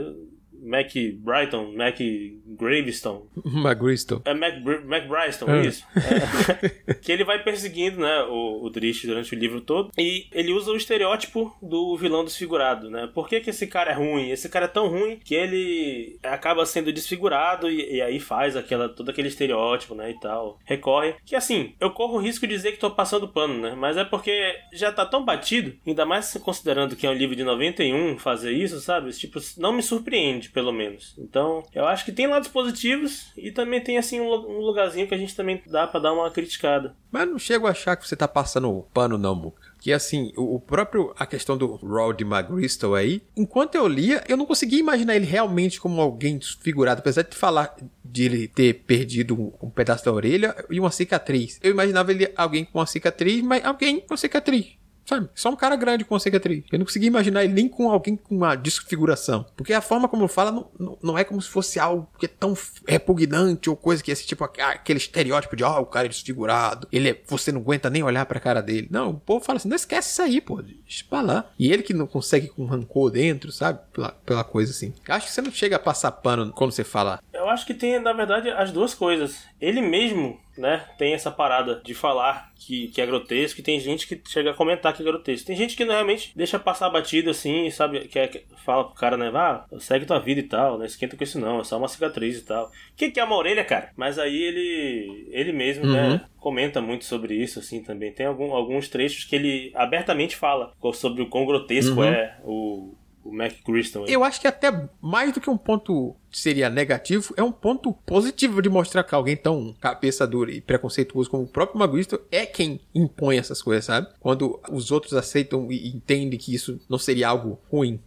Mac Brighton, Mac Gravestone. McGriston. É Mac, Mac Bryston, é. isso. É. que ele vai perseguindo, né, o, o Drift durante o livro todo. E ele usa o estereótipo do vilão desfigurado, né? Por que, que esse cara é ruim? Esse cara é tão ruim que ele acaba sendo desfigurado e, e aí faz aquela, todo aquele estereótipo, né, e tal. Recorre. Que assim, eu corro o risco de dizer que tô passando pano, né? Mas é porque já tá tão batido, ainda mais considerando que é um livro de 91 fazer isso, sabe? Tipo, não me surpreende pelo menos. Então, eu acho que tem lados positivos e também tem, assim, um lugarzinho que a gente também dá para dar uma criticada. Mas não chego a achar que você tá passando pano, não, Muca que assim, o próprio a questão do Rod McGristle aí, enquanto eu lia, eu não conseguia imaginar ele realmente como alguém desfigurado, apesar de falar de ele ter perdido um pedaço da orelha e uma cicatriz. Eu imaginava ele alguém com uma cicatriz, mas alguém com cicatriz. Sabe? Só um cara grande uma cicatriz. Eu não conseguia imaginar ele nem com alguém com uma desfiguração. Porque a forma como fala não, não, não é como se fosse algo que é tão repugnante ou coisa que é esse tipo, aquele estereótipo de, ó, oh, o cara é desfigurado. Ele é, você não aguenta nem olhar pra cara dele. Não, o povo fala assim, não esquece isso aí, pô. Deixa pra lá. E ele que não consegue com rancor dentro, sabe? Pela, pela coisa assim. Acho que você não chega a passar pano quando você fala. Eu acho que tem, na verdade, as duas coisas. Ele mesmo né, tem essa parada de falar que, que é grotesco e tem gente que chega a comentar que é grotesco. Tem gente que realmente deixa passar batido assim, sabe, que, é, que fala pro cara, né, vá, segue tua vida e tal, não esquenta com isso não, é só uma cicatriz e tal. O que, que é uma orelha, cara? Mas aí ele ele mesmo, né, uhum. né, comenta muito sobre isso, assim, também. Tem algum, alguns trechos que ele abertamente fala sobre o quão grotesco uhum. é o, o Mac Christian. Eu acho que até mais do que um ponto seria negativo, é um ponto positivo de mostrar que alguém tão cabeça dura e preconceituoso como o próprio Maguisto é quem impõe essas coisas, sabe? Quando os outros aceitam e entendem que isso não seria algo ruim.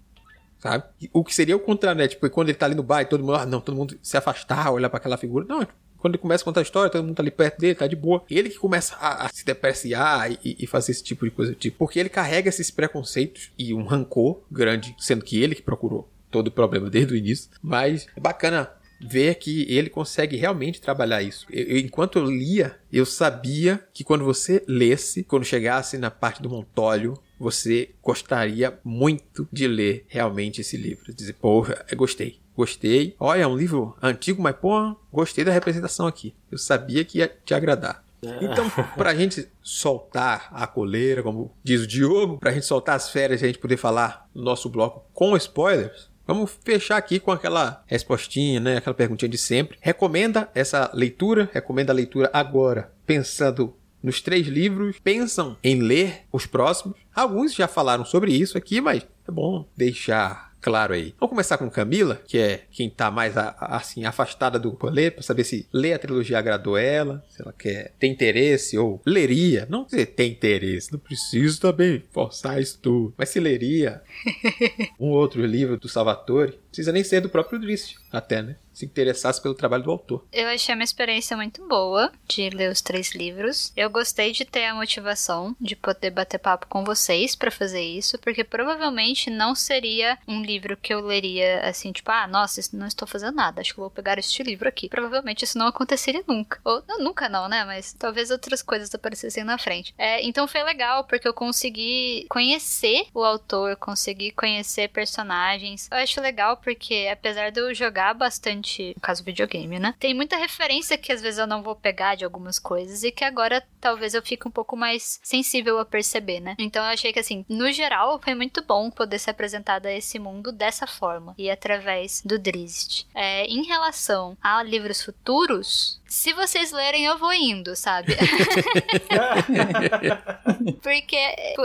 Sabe? O que seria o contrário, né? Tipo, quando ele tá ali no bar e todo mundo, ah, não, todo mundo se afastar, olhar para aquela figura. Não, quando ele começa a contar a história, todo mundo tá ali perto dele, tá de boa. Ele que começa a, a se depreciar e, e, fazer esse tipo de coisa. Tipo, porque ele carrega esses preconceitos e um rancor grande, sendo que ele que procurou todo o problema desde o início. Mas é bacana ver que ele consegue realmente trabalhar isso. Eu, enquanto eu lia, eu sabia que quando você lesse, quando chegasse na parte do Montólio, você gostaria muito de ler realmente esse livro. Dizer, porra, eu gostei. Gostei. Olha, é um livro antigo, mas pô, gostei da representação aqui. Eu sabia que ia te agradar. É. Então, pra gente soltar a coleira, como diz o Diogo, pra gente soltar as férias e a gente poder falar no nosso bloco com spoilers, Vamos fechar aqui com aquela respostinha, né? Aquela perguntinha de sempre. Recomenda essa leitura? Recomenda a leitura agora, pensando nos três livros, pensam em ler os próximos. Alguns já falaram sobre isso aqui, mas é bom deixar claro aí. Vamos começar com Camila, que é quem tá mais assim afastada do rolê, para saber se ler a trilogia agradou ela, se ela quer tem interesse ou leria. Não dizer tem interesse, não preciso também forçar isso tudo, mas se leria um outro livro do Salvatore, precisa nem ser do próprio Drist, até, né? se interessasse pelo trabalho do autor. Eu achei uma experiência muito boa de ler os três livros. Eu gostei de ter a motivação de poder bater papo com vocês para fazer isso, porque provavelmente não seria um livro que eu leria assim, tipo, ah, nossa, não estou fazendo nada, acho que vou pegar este livro aqui. Provavelmente isso não aconteceria nunca. Ou não, nunca não, né? Mas talvez outras coisas aparecessem na frente. É, então foi legal, porque eu consegui conhecer o autor, consegui conhecer personagens. Eu acho legal porque, apesar de eu jogar bastante no caso videogame, né? Tem muita referência que às vezes eu não vou pegar de algumas coisas e que agora talvez eu fique um pouco mais sensível a perceber, né? Então eu achei que assim, no geral, foi muito bom poder ser apresentado a esse mundo dessa forma e através do Drizzt. É, em relação a livros futuros, se vocês lerem, eu vou indo, sabe? Porque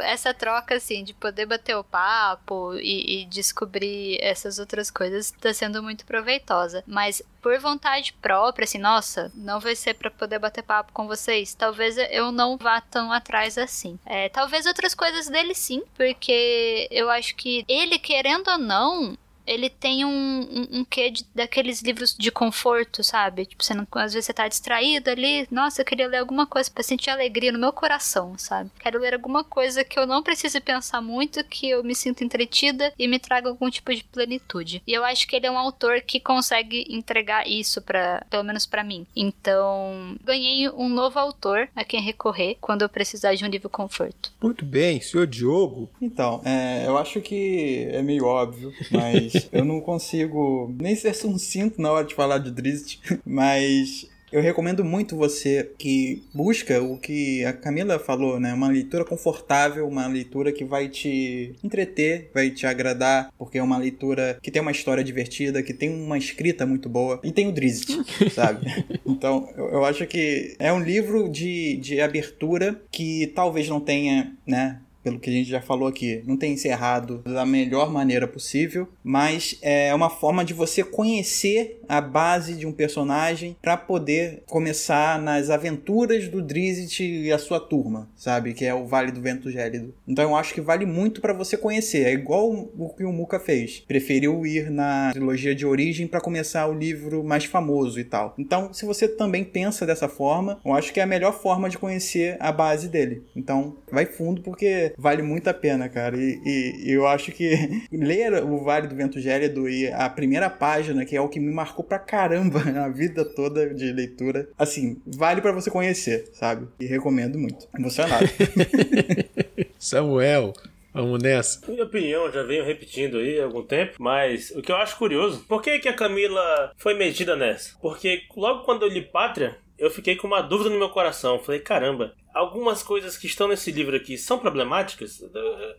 essa troca, assim, de poder bater o papo e, e, descobrir essas outras coisas tá sendo muito proveitosa. Mas por vontade própria, assim, nossa, não vai ser para poder bater papo com vocês, talvez eu não vá tão atrás assim. É, talvez outras coisas dele sim, porque eu acho que ele, querendo ou não, ele tem um, um, um quê de, daqueles livros de conforto, sabe? Tipo, você não, às vezes você tá distraído ali, nossa, eu queria ler alguma coisa para sentir alegria no meu coração, sabe? Quero ler alguma coisa que eu não precise pensar muito, que eu me sinta entretida e me traga algum tipo de plenitude. E eu acho que ele é um autor que consegue entregar isso para, pelo menos para mim. Então, ganhei um novo autor a quem recorrer quando eu precisar de um livro conforto. Muito bem, senhor Diogo. Então, é, eu acho que é meio óbvio, mas eu não consigo nem ser sucinto na hora de falar de Drizzt, mas eu recomendo muito você que busca o que a Camila falou, né? Uma leitura confortável, uma leitura que vai te entreter, vai te agradar, porque é uma leitura que tem uma história divertida, que tem uma escrita muito boa e tem o Drizzt, sabe? Então, eu acho que é um livro de, de abertura que talvez não tenha, né? Pelo que a gente já falou aqui, não tem encerrado da melhor maneira possível, mas é uma forma de você conhecer a base de um personagem para poder começar nas aventuras do Drizzt e a sua turma, sabe? Que é o Vale do Vento Gélido. Então eu acho que vale muito para você conhecer. É igual o que o Muka fez. Preferiu ir na trilogia de origem para começar o livro mais famoso e tal. Então, se você também pensa dessa forma, eu acho que é a melhor forma de conhecer a base dele. Então, vai fundo porque porque vale muito a pena, cara. E, e- eu acho que ler o Vale do Vento Gélido e a primeira página, que é o que me marcou pra caramba a vida toda de leitura, assim, vale pra você conhecer, sabe? E recomendo muito. Emocionado. Samuel, vamos nessa. Minha opinião, já venho repetindo aí há algum tempo, mas o que eu acho curioso, por que, que a Camila foi metida nessa? Porque logo quando eu li Pátria, eu fiquei com uma dúvida no meu coração. Falei, caramba, algumas coisas que estão nesse livro aqui são problemáticas?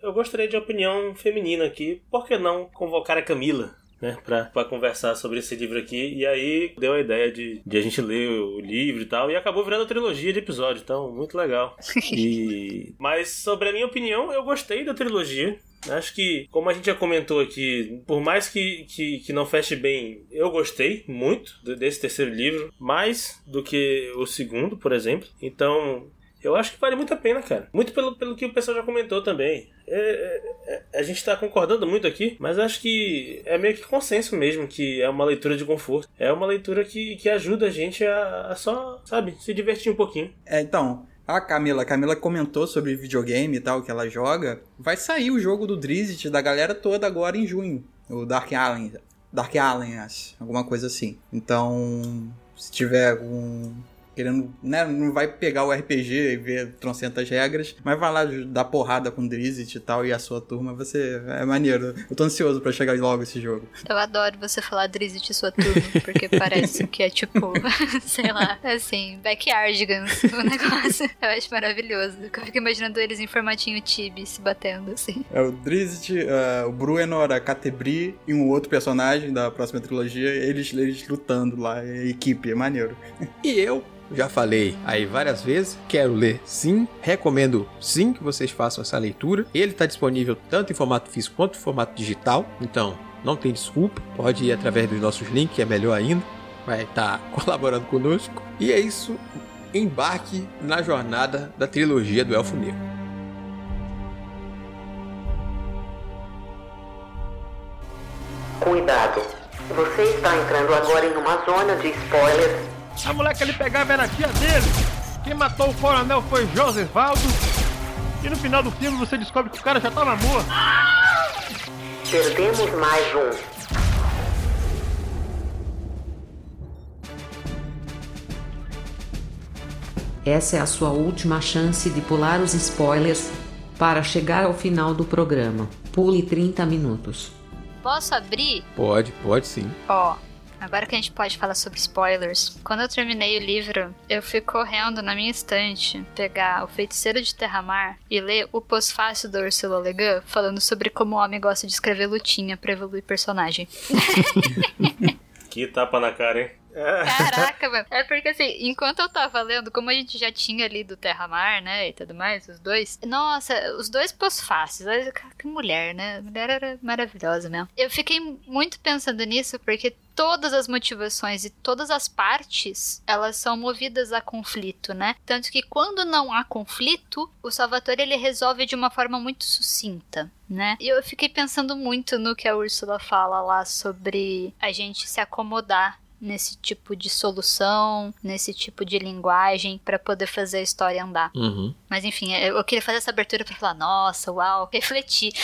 Eu- gostaria de opinião feminina aqui. Por que não convocar a Camila? Né, pra, pra conversar sobre esse livro aqui. E aí deu a ideia de, de a gente ler o livro e tal. E acabou virando trilogia de episódio. Então, muito legal. E... Mas sobre a minha opinião, eu gostei da trilogia. Acho que, como a gente já comentou aqui, por mais que, que, que não feche bem, eu gostei muito de- desse terceiro livro, mais do que o segundo, por exemplo. Então, eu acho que vale muito a pena, cara. Muito pelo, pelo que o pessoal já comentou também. É, é, é, a gente tá concordando muito aqui, mas acho que é meio que consenso mesmo que é uma leitura de conforto. É uma leitura que, que ajuda a gente a, a só, sabe, se divertir um pouquinho. É, então, a Camila, a Camila comentou sobre videogame e tal que ela joga. Vai sair o jogo do Drizzt da galera toda agora em junho. O Dark Allen. Dark Allen, acho. Alguma coisa assim. Então, se tiver um. Querendo, né? Não vai pegar o RPG e ver trocentas regras, mas vai lá dar porrada com o Drizzt e tal e a sua turma, você. É maneiro. Eu tô ansioso pra chegar logo esse jogo. Eu adoro você falar Drizzt e sua turma, porque parece que é tipo, sei lá, assim, backyardigans o negócio. Eu acho maravilhoso. Eu fico imaginando eles em formatinho Tibi se batendo, assim. É o Drizzt, eh, o Bruenor, a Catebri e um outro personagem da próxima trilogia, eles, eles lutando lá, é equipe, é maneiro. E eu já falei aí várias vezes, quero ler sim, recomendo sim que vocês façam essa leitura. Ele está disponível tanto em formato físico quanto em formato digital, então não tem desculpa, pode ir através dos nossos links, é melhor ainda, vai estar colaborando conosco. E é isso, embarque na jornada da trilogia do Elfo Negro. Cuidado. Você está entrando agora em uma zona de spoilers. A mulher que ele pegava era a tia dele. Quem matou o coronel foi Josevaldo. E no final do filme você descobre que o cara já tava morto. Perdemos mais um. Essa é a sua última chance de pular os spoilers para chegar ao final do programa. Pule 30 minutos. Posso abrir? Pode, pode sim. Ó, agora que a gente pode falar sobre spoilers, quando eu terminei o livro, eu fui correndo na minha estante pegar O Feiticeiro de Terramar e ler o pós-fácil da Ursula Le Guin falando sobre como o homem gosta de escrever lutinha pra evoluir personagem. Que tapa na cara, hein? Caraca, mano. É porque assim, enquanto eu tava lendo, como a gente já tinha lido Terra Mar, né, e tudo mais, os dois. Nossa, os dois pós-fáceis. Que mulher, né? A mulher era maravilhosa mesmo. Eu fiquei muito pensando nisso porque todas as motivações e todas as partes, elas são movidas a conflito, né? Tanto que quando não há conflito, o Salvatore ele resolve de uma forma muito sucinta. Né? E eu fiquei pensando muito no que a Úrsula fala lá sobre a gente se acomodar nesse tipo de solução, nesse tipo de linguagem para poder fazer a história andar. Uhum. Mas enfim, eu eu queria fazer essa abertura para falar, nossa, uau, refletir.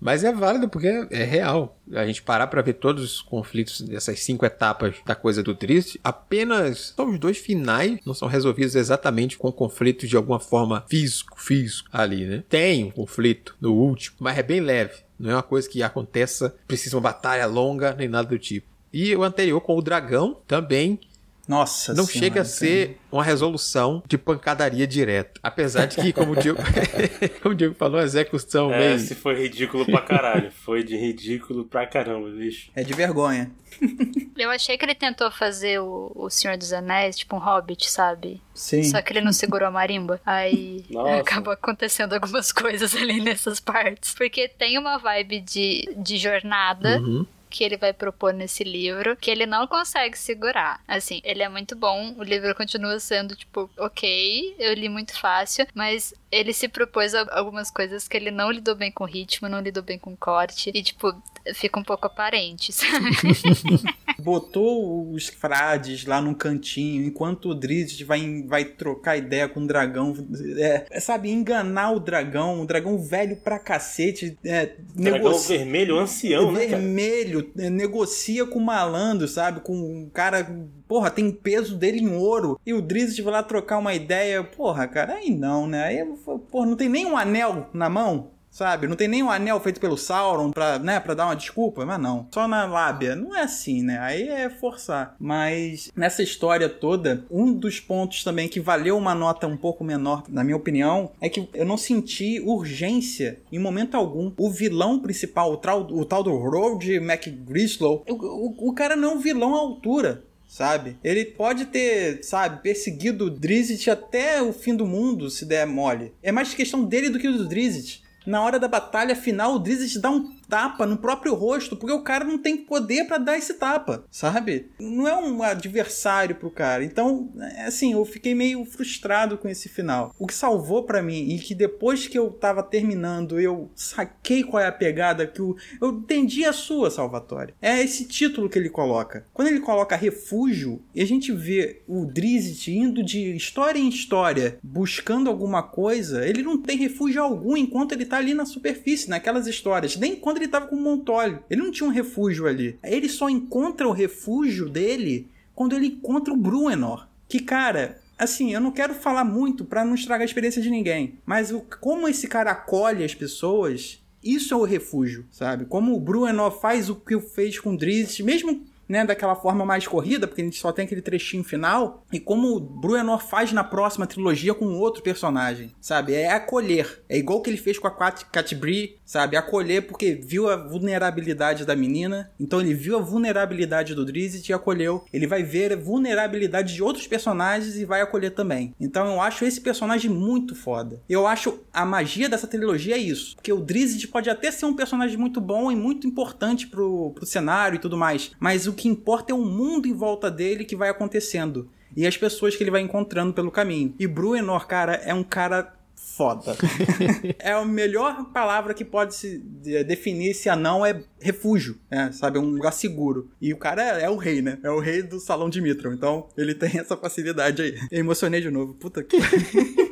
Mas é válido porque é real. A gente parar pra ver todos os conflitos dessas cinco etapas da coisa do triste, apenas são os dois finais, não são resolvidos exatamente com conflitos de alguma forma físico, físico ali, né? Tem um conflito no último, mas é bem leve. Não é uma coisa que aconteça, precisa uma batalha longa, nem nada do tipo. E o anterior com o dragão também Nossa não senhora, chega a ser uma resolução de pancadaria direta. Apesar de que, como o Diego, como o Diego falou, a execução É, meio... se foi ridículo pra caralho. Foi de ridículo pra caramba, bicho. É de vergonha. eu achei que ele tentou fazer o, o Senhor dos Anéis, tipo um hobbit, sabe? Sim. Só que ele não segurou a marimba. Aí Nossa. acabou acontecendo algumas coisas ali nessas partes. Porque tem uma vibe de, de jornada. Uhum. Que ele vai propor nesse livro, que ele não consegue segurar. Assim, ele é muito bom, o livro continua sendo, tipo, ok, eu li muito fácil, mas ele se propôs algumas coisas que ele não lidou bem com ritmo, não lidou bem com corte, e, tipo, fica um pouco aparente, sabe? botou os frades lá num cantinho, enquanto o Drizzt vai, vai trocar ideia com o dragão. É, sabe, enganar o dragão, o dragão velho pra cacete. É, dragão negocia, vermelho, ancião, vermelho, né? Vermelho, é, negocia com malandro, sabe? Com um cara porra, tem peso dele em ouro. E o Drizzt vai lá trocar uma ideia. Porra, cara, aí não, né? Aí, porra, não tem nem um anel na mão sabe? Não tem nenhum anel feito pelo Sauron pra, né, pra dar uma desculpa, mas não. Só na lábia. Não é assim, né? Aí é forçar. Mas nessa história toda, um dos pontos também que valeu uma nota um pouco menor, na minha opinião, é que eu não senti urgência em momento algum. O vilão principal, o, tal, o tal do Road McGrislow, o, o, o cara não é um vilão à altura sabe? Ele pode ter, sabe, perseguido o Drizzt até o fim do mundo, se der mole. É mais questão dele do que do Drizzt na hora da batalha final, o Drizzt dá um tapa no próprio rosto, porque o cara não tem poder para dar esse tapa, sabe? Não é um adversário pro cara. Então, é assim, eu fiquei meio frustrado com esse final. O que salvou para mim e que depois que eu tava terminando, eu saquei qual é a pegada que eu, eu entendi a sua, Salvatore. É esse título que ele coloca. Quando ele coloca refúgio, e a gente vê o Drizzt indo de história em história, buscando alguma coisa, ele não tem refúgio algum enquanto ele tá ali na superfície, naquelas histórias. Nem quando ele tava com o Montolio. Ele não tinha um refúgio ali. Ele só encontra o refúgio dele quando ele encontra o Bruenor. Que, cara, assim, eu não quero falar muito para não estragar a experiência de ninguém. Mas o, como esse cara acolhe as pessoas, isso é o refúgio, sabe? Como o Bruenor faz o que fez com o Drizzt, mesmo né, daquela forma mais corrida, porque a gente só tem aquele trechinho final, e como o Bruenor faz na próxima trilogia com outro personagem, sabe? É acolher. É igual que ele fez com a Cat Bree, sabe? Acolher porque viu a vulnerabilidade da menina, então ele viu a vulnerabilidade do Drizzt e acolheu. Ele vai ver a vulnerabilidade de outros personagens e vai acolher também. Então eu acho esse personagem muito foda. Eu acho a magia dessa trilogia é isso, porque o Drizzt pode até ser um personagem muito bom e muito importante pro, pro cenário e tudo mais, mas o que importa é o mundo em volta dele que vai acontecendo. E as pessoas que ele vai encontrando pelo caminho. E Bruenor, cara, é um cara foda. é a melhor palavra que pode se definir esse anão é refúgio, né? sabe? É um lugar seguro. E o cara é, é, o rei, né? É o rei do salão de Mitron. Então ele tem essa facilidade aí. Eu emocionei de novo. Puta que.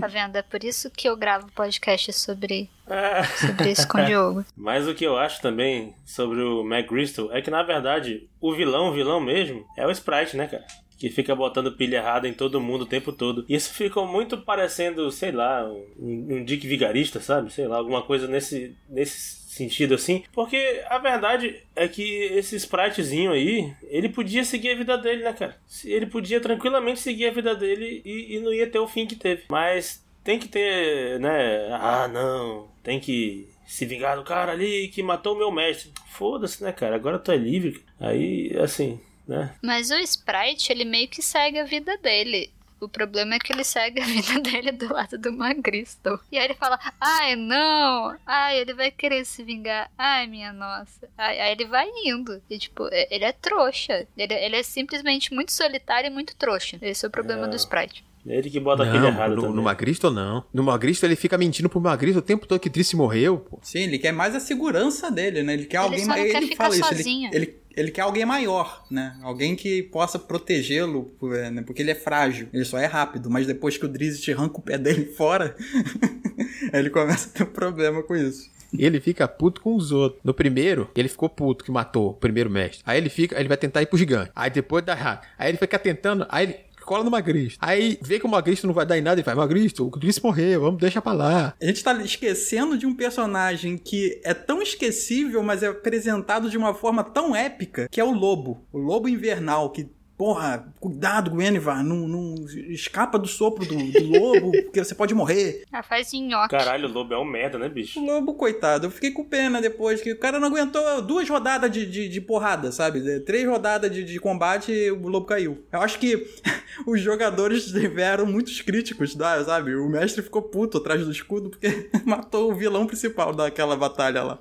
Tá vendo? É por isso que eu gravo podcast sobre, sobre isso com o Diogo. Mas o que eu acho também sobre o McGristle é que, na verdade, o vilão, o vilão mesmo, é o Sprite, né, cara? que fica botando pilha errada em todo mundo o tempo todo. E isso ficou muito parecendo, sei lá, um, um Dick Vigarista, sabe? Sei lá, alguma coisa nesse, nesse sentido assim, porque a verdade é que esse spritezinho aí, ele podia seguir a vida dele, né, cara? Ele podia tranquilamente seguir a vida dele e, e não ia ter o fim que teve. Mas tem que ter, né? Ah, não, tem que se vingar do cara ali que matou o meu mestre. Foda-se, né, cara? Agora tu é livre. Aí, assim, né? Mas o Sprite, ele meio que segue a vida dele. O problema é que ele segue a vida dele do lado do Magristo. E aí ele fala: Ai, não! Ai, ele vai querer se vingar. Ai, minha nossa. Ai, aí ele vai indo. E, tipo, ele é trouxa. Ele, ele é simplesmente muito solitário e muito trouxa. Esse é o problema é. do Sprite. É ele que bota aquele errado no, também. No Magristo não. No Magristo ele fica mentindo pro Magristo o tempo todo que Trice morreu, pô. Sim, ele quer mais a segurança dele, né? Ele quer ele alguém mais. Ele fala sozinho. isso. Ele, ele, ele quer alguém maior, né? Alguém que possa protegê-lo, né? porque ele é frágil. Ele só é rápido, mas depois que o Drizzt arranca o pé dele fora, ele começa a ter um problema com isso. Ele fica puto com os outros. No primeiro, ele ficou puto que matou o primeiro mestre. Aí ele fica, ele vai tentar ir pro gigante. Aí depois dá errado. Aí ele fica tentando, aí ele cola no Magristo. Aí vê que o Magristo não vai dar em nada e faz, Magristo, o Chris morreu, vamos deixar pra lá. A gente tá esquecendo de um personagem que é tão esquecível, mas é apresentado de uma forma tão épica, que é o Lobo. O Lobo Invernal, que porra, cuidado, Guinevere, não, não escapa do sopro do, do lobo, porque você pode morrer. Ah, faz nhoque. Caralho, o lobo é um merda, né, bicho? O lobo, coitado, eu fiquei com pena depois, que o cara não aguentou duas rodadas de, de, de porrada, sabe? Três rodadas de, de combate e o lobo caiu. Eu acho que os jogadores tiveram muitos críticos, sabe? O mestre ficou puto atrás do escudo porque matou o vilão principal daquela batalha lá.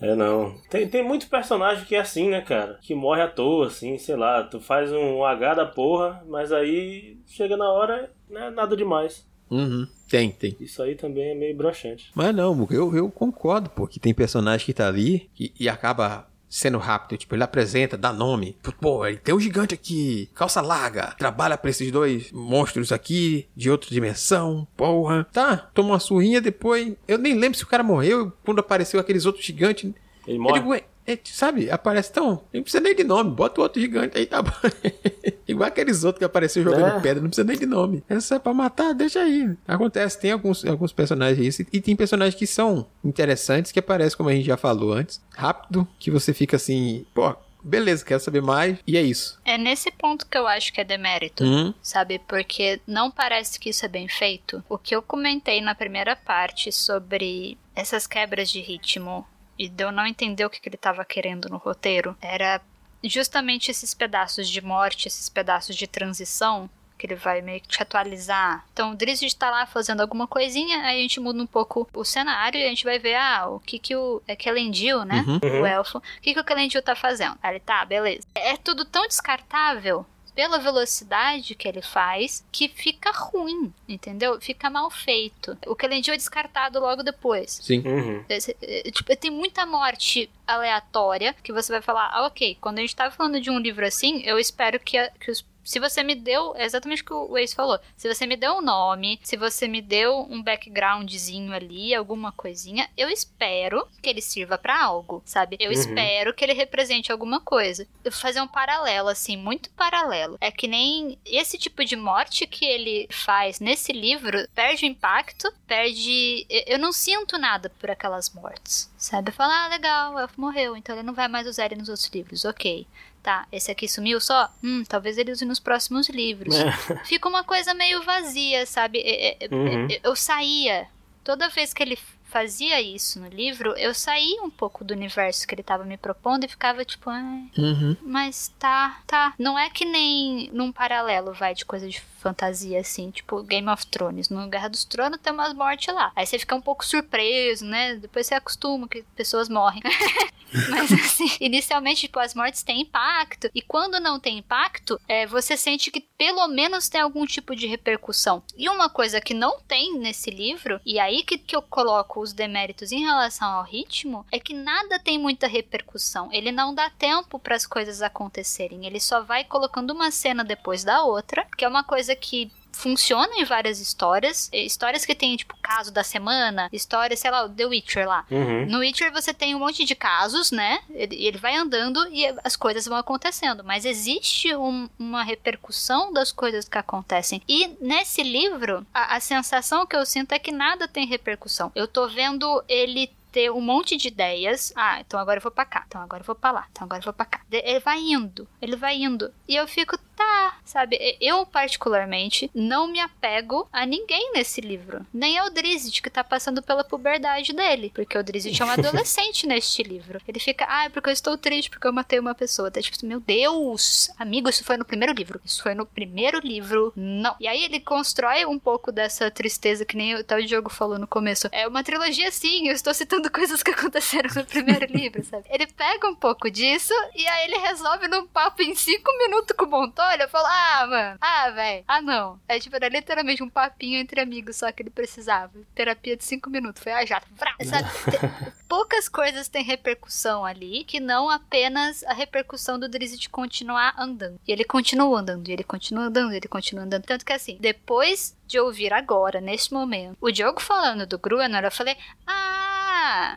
É, não. Tem, tem muito personagem que é assim, né, cara? Que morre à toa, assim, sei lá. Tu faz um H da porra, mas aí chega na hora, né, nada demais. Uhum. Tem, tem. Isso aí também é meio broxante. Mas não, eu, eu concordo, pô, que tem personagem que tá ali e, e acaba sendo rápido. Tipo, ele apresenta, dá nome. Pô, ele tem um gigante aqui, calça larga, trabalha pra esses dois monstros aqui, de outra dimensão, porra. Tá, toma uma surrinha depois. Eu nem lembro se o cara morreu quando apareceu aqueles outros gigantes. Ele morre. "Ué, é, sabe, aparece tão. Não precisa nem de nome, bota o outro gigante aí, tá bom. Igual aqueles outros que apareceram jogando É. pedra, não precisa nem de nome. É só pra matar, deixa aí. Acontece, tem alguns, alguns personagens isso, e tem personagens que são interessantes, que aparecem, como a gente já falou antes, rápido, que você fica assim, pô, beleza, quero saber mais, e é isso. É nesse ponto que eu acho que é demérito. Hum, Sabe, porque não parece que isso é bem feito. O que eu comentei na primeira parte sobre essas quebras de ritmo e de eu não entender o que, que ele tava querendo no roteiro era justamente esses pedaços de morte, esses pedaços de transição que ele vai meio que te atualizar. Então, o Drizzt tá lá fazendo alguma coisinha, aí a gente muda um pouco o cenário e a gente vai ver, ah, o que que o... É Kelendil, né? Uhum. O elfo. O que que o Kelendil tá fazendo? Aí ele, tá, beleza. É tudo tão descartável pela velocidade que ele faz, que fica ruim, entendeu? Fica mal feito. O Kelendil é descartado logo depois. sim. Uhum. Esse- é, Tipo, tem muita morte aleatória que você vai falar, ah, ok, quando a gente tá falando de um livro assim, eu espero que, a- que os. Se você me deu, é exatamente o que o Ace falou. Se você me deu um nome, se você me deu um backgroundzinho ali, alguma coisinha, eu espero que ele sirva pra algo, sabe? Eu Uhum. espero que ele represente alguma coisa. Eu vou fazer um paralelo, assim, muito paralelo. É que nem esse tipo de morte que ele faz nesse livro perde o impacto, perde. eu- Eu não sinto nada por aquelas mortes, sabe? Eu falo, ah, legal, o elfo morreu, então ele não vai mais usar ele nos outros livros, ok. Tá, esse aqui sumiu só? Hum, talvez ele use nos próximos livros. É. Fica uma coisa meio vazia, sabe? É- é- Uhum. é- Eu saía. Toda vez que ele fazia isso no livro, eu saía um pouco do universo que ele tava me propondo e ficava tipo, ah, Uhum. mas tá, tá. Não é que nem num paralelo, vai, de coisa de fantasia, assim, tipo Game of Thrones. No Guerra dos Tronos tem umas mortes lá. Aí você fica um pouco surpreso, né? Depois você acostuma que pessoas morrem. Mas assim, inicialmente, tipo, as mortes têm impacto. E quando não tem impacto, é, você sente que pelo menos tem algum tipo de repercussão. E uma coisa que não tem nesse livro, e aí que, que eu coloco os deméritos em relação ao ritmo, é que nada tem muita repercussão. Ele não dá tempo para as coisas acontecerem. Ele só vai colocando uma cena depois da outra, que é uma coisa que funciona em várias histórias. Histórias que tem, tipo, caso da semana, histórias, sei lá, o The Witcher lá. Uhum. No Witcher você tem um monte de casos, né? Ele, ele vai andando e as coisas vão acontecendo. Mas existe um- uma repercussão das coisas que acontecem. E nesse livro, a, a sensação que eu sinto é que nada tem repercussão. Eu tô vendo ele ter um monte de ideias. Ah, então agora eu vou pra cá. Então agora eu vou pra lá. Então agora eu vou pra cá. Ele vai indo. Ele vai indo. E eu fico, tá, sabe? Eu, particularmente, não me apego a ninguém nesse livro. Nem ao Drizzt, que tá passando pela puberdade dele. Porque o Drizzt é um adolescente neste livro. Ele fica, ah, é porque eu estou triste, porque eu matei uma pessoa. Tá tipo, meu Deus! Amigo, isso foi no primeiro livro. Isso foi no primeiro livro. Não. E aí ele constrói um pouco dessa tristeza, que nem o tal Diogo falou no começo. É uma trilogia sim, eu estou citando coisas que aconteceram no primeiro livro, sabe? Ele pega um pouco disso e aí ele resolve num papo em cinco minutos com o Montoya. Eu falo, ah, mano, ah, velho, ah, não. É tipo, era literalmente um papinho entre amigos só que ele precisava. Terapia de cinco minutos. Foi a jato. Vrá, sabe? Poucas coisas têm repercussão ali que não apenas a repercussão do Drizzt continuar andando. E ele continua andando, e ele continua andando, e ele continua andando. Tanto que assim, depois de ouvir agora, neste momento, o Diogo falando do Gruenor, eu falei, ah,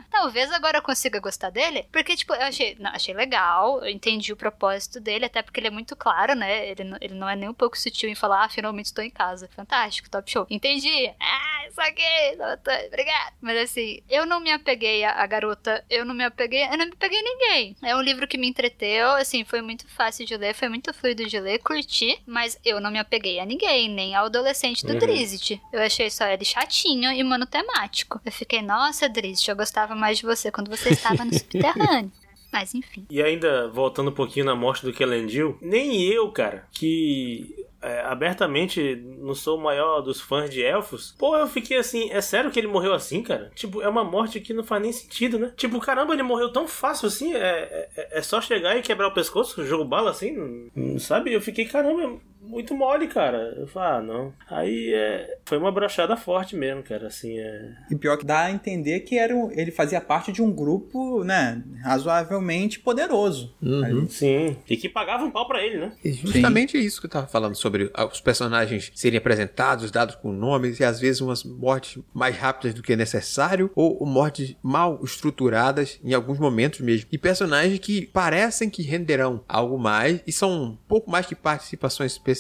talvez agora eu consiga gostar dele. Porque, tipo, eu achei, não, achei legal, eu entendi o propósito dele, até porque ele é muito claro, né? Ele, ele não é nem um pouco sutil em falar, ah, finalmente estou em casa. Fantástico, top show. Entendi. Ah, isso aqui, obrigado. Mas assim, eu não me apeguei à, à garota, eu não me apeguei, eu não me apeguei a ninguém. É um livro que me entreteu, assim, foi muito fácil de ler, foi muito fluido de ler, curti, mas eu não me apeguei a ninguém, nem ao adolescente do Uhum. Drizzt. Eu achei só ele chatinho e monotemático. Eu fiquei, nossa, Drizzt, eu gostava mais de você quando você estava no subterrâneo. Mas enfim. E ainda, voltando um pouquinho na morte do Kelendil, nem eu, cara, que é, abertamente não sou o maior dos fãs de elfos, pô, eu fiquei assim, é sério que ele morreu assim, cara? Tipo, é uma morte que não faz nem sentido, né? Tipo, caramba, ele morreu tão fácil assim, é, é, é só chegar e quebrar o pescoço, jogo bala assim, sabe? Eu fiquei, caramba, muito mole, cara. Eu falo, ah, não. Aí é, foi uma brochada forte mesmo, cara. Assim, é. E pior que dá a entender que era um, ele fazia parte de um grupo, né, razoavelmente poderoso. Uhum. Sim. E que pagava um pau pra ele, né? E justamente isso que eu tava falando sobre ah, os personagens serem apresentados, dados com nomes, e às vezes umas mortes mais rápidas do que necessário, ou mortes mal estruturadas em alguns momentos mesmo. E personagens que parecem que renderão algo mais e são um pouco mais que participações especiais,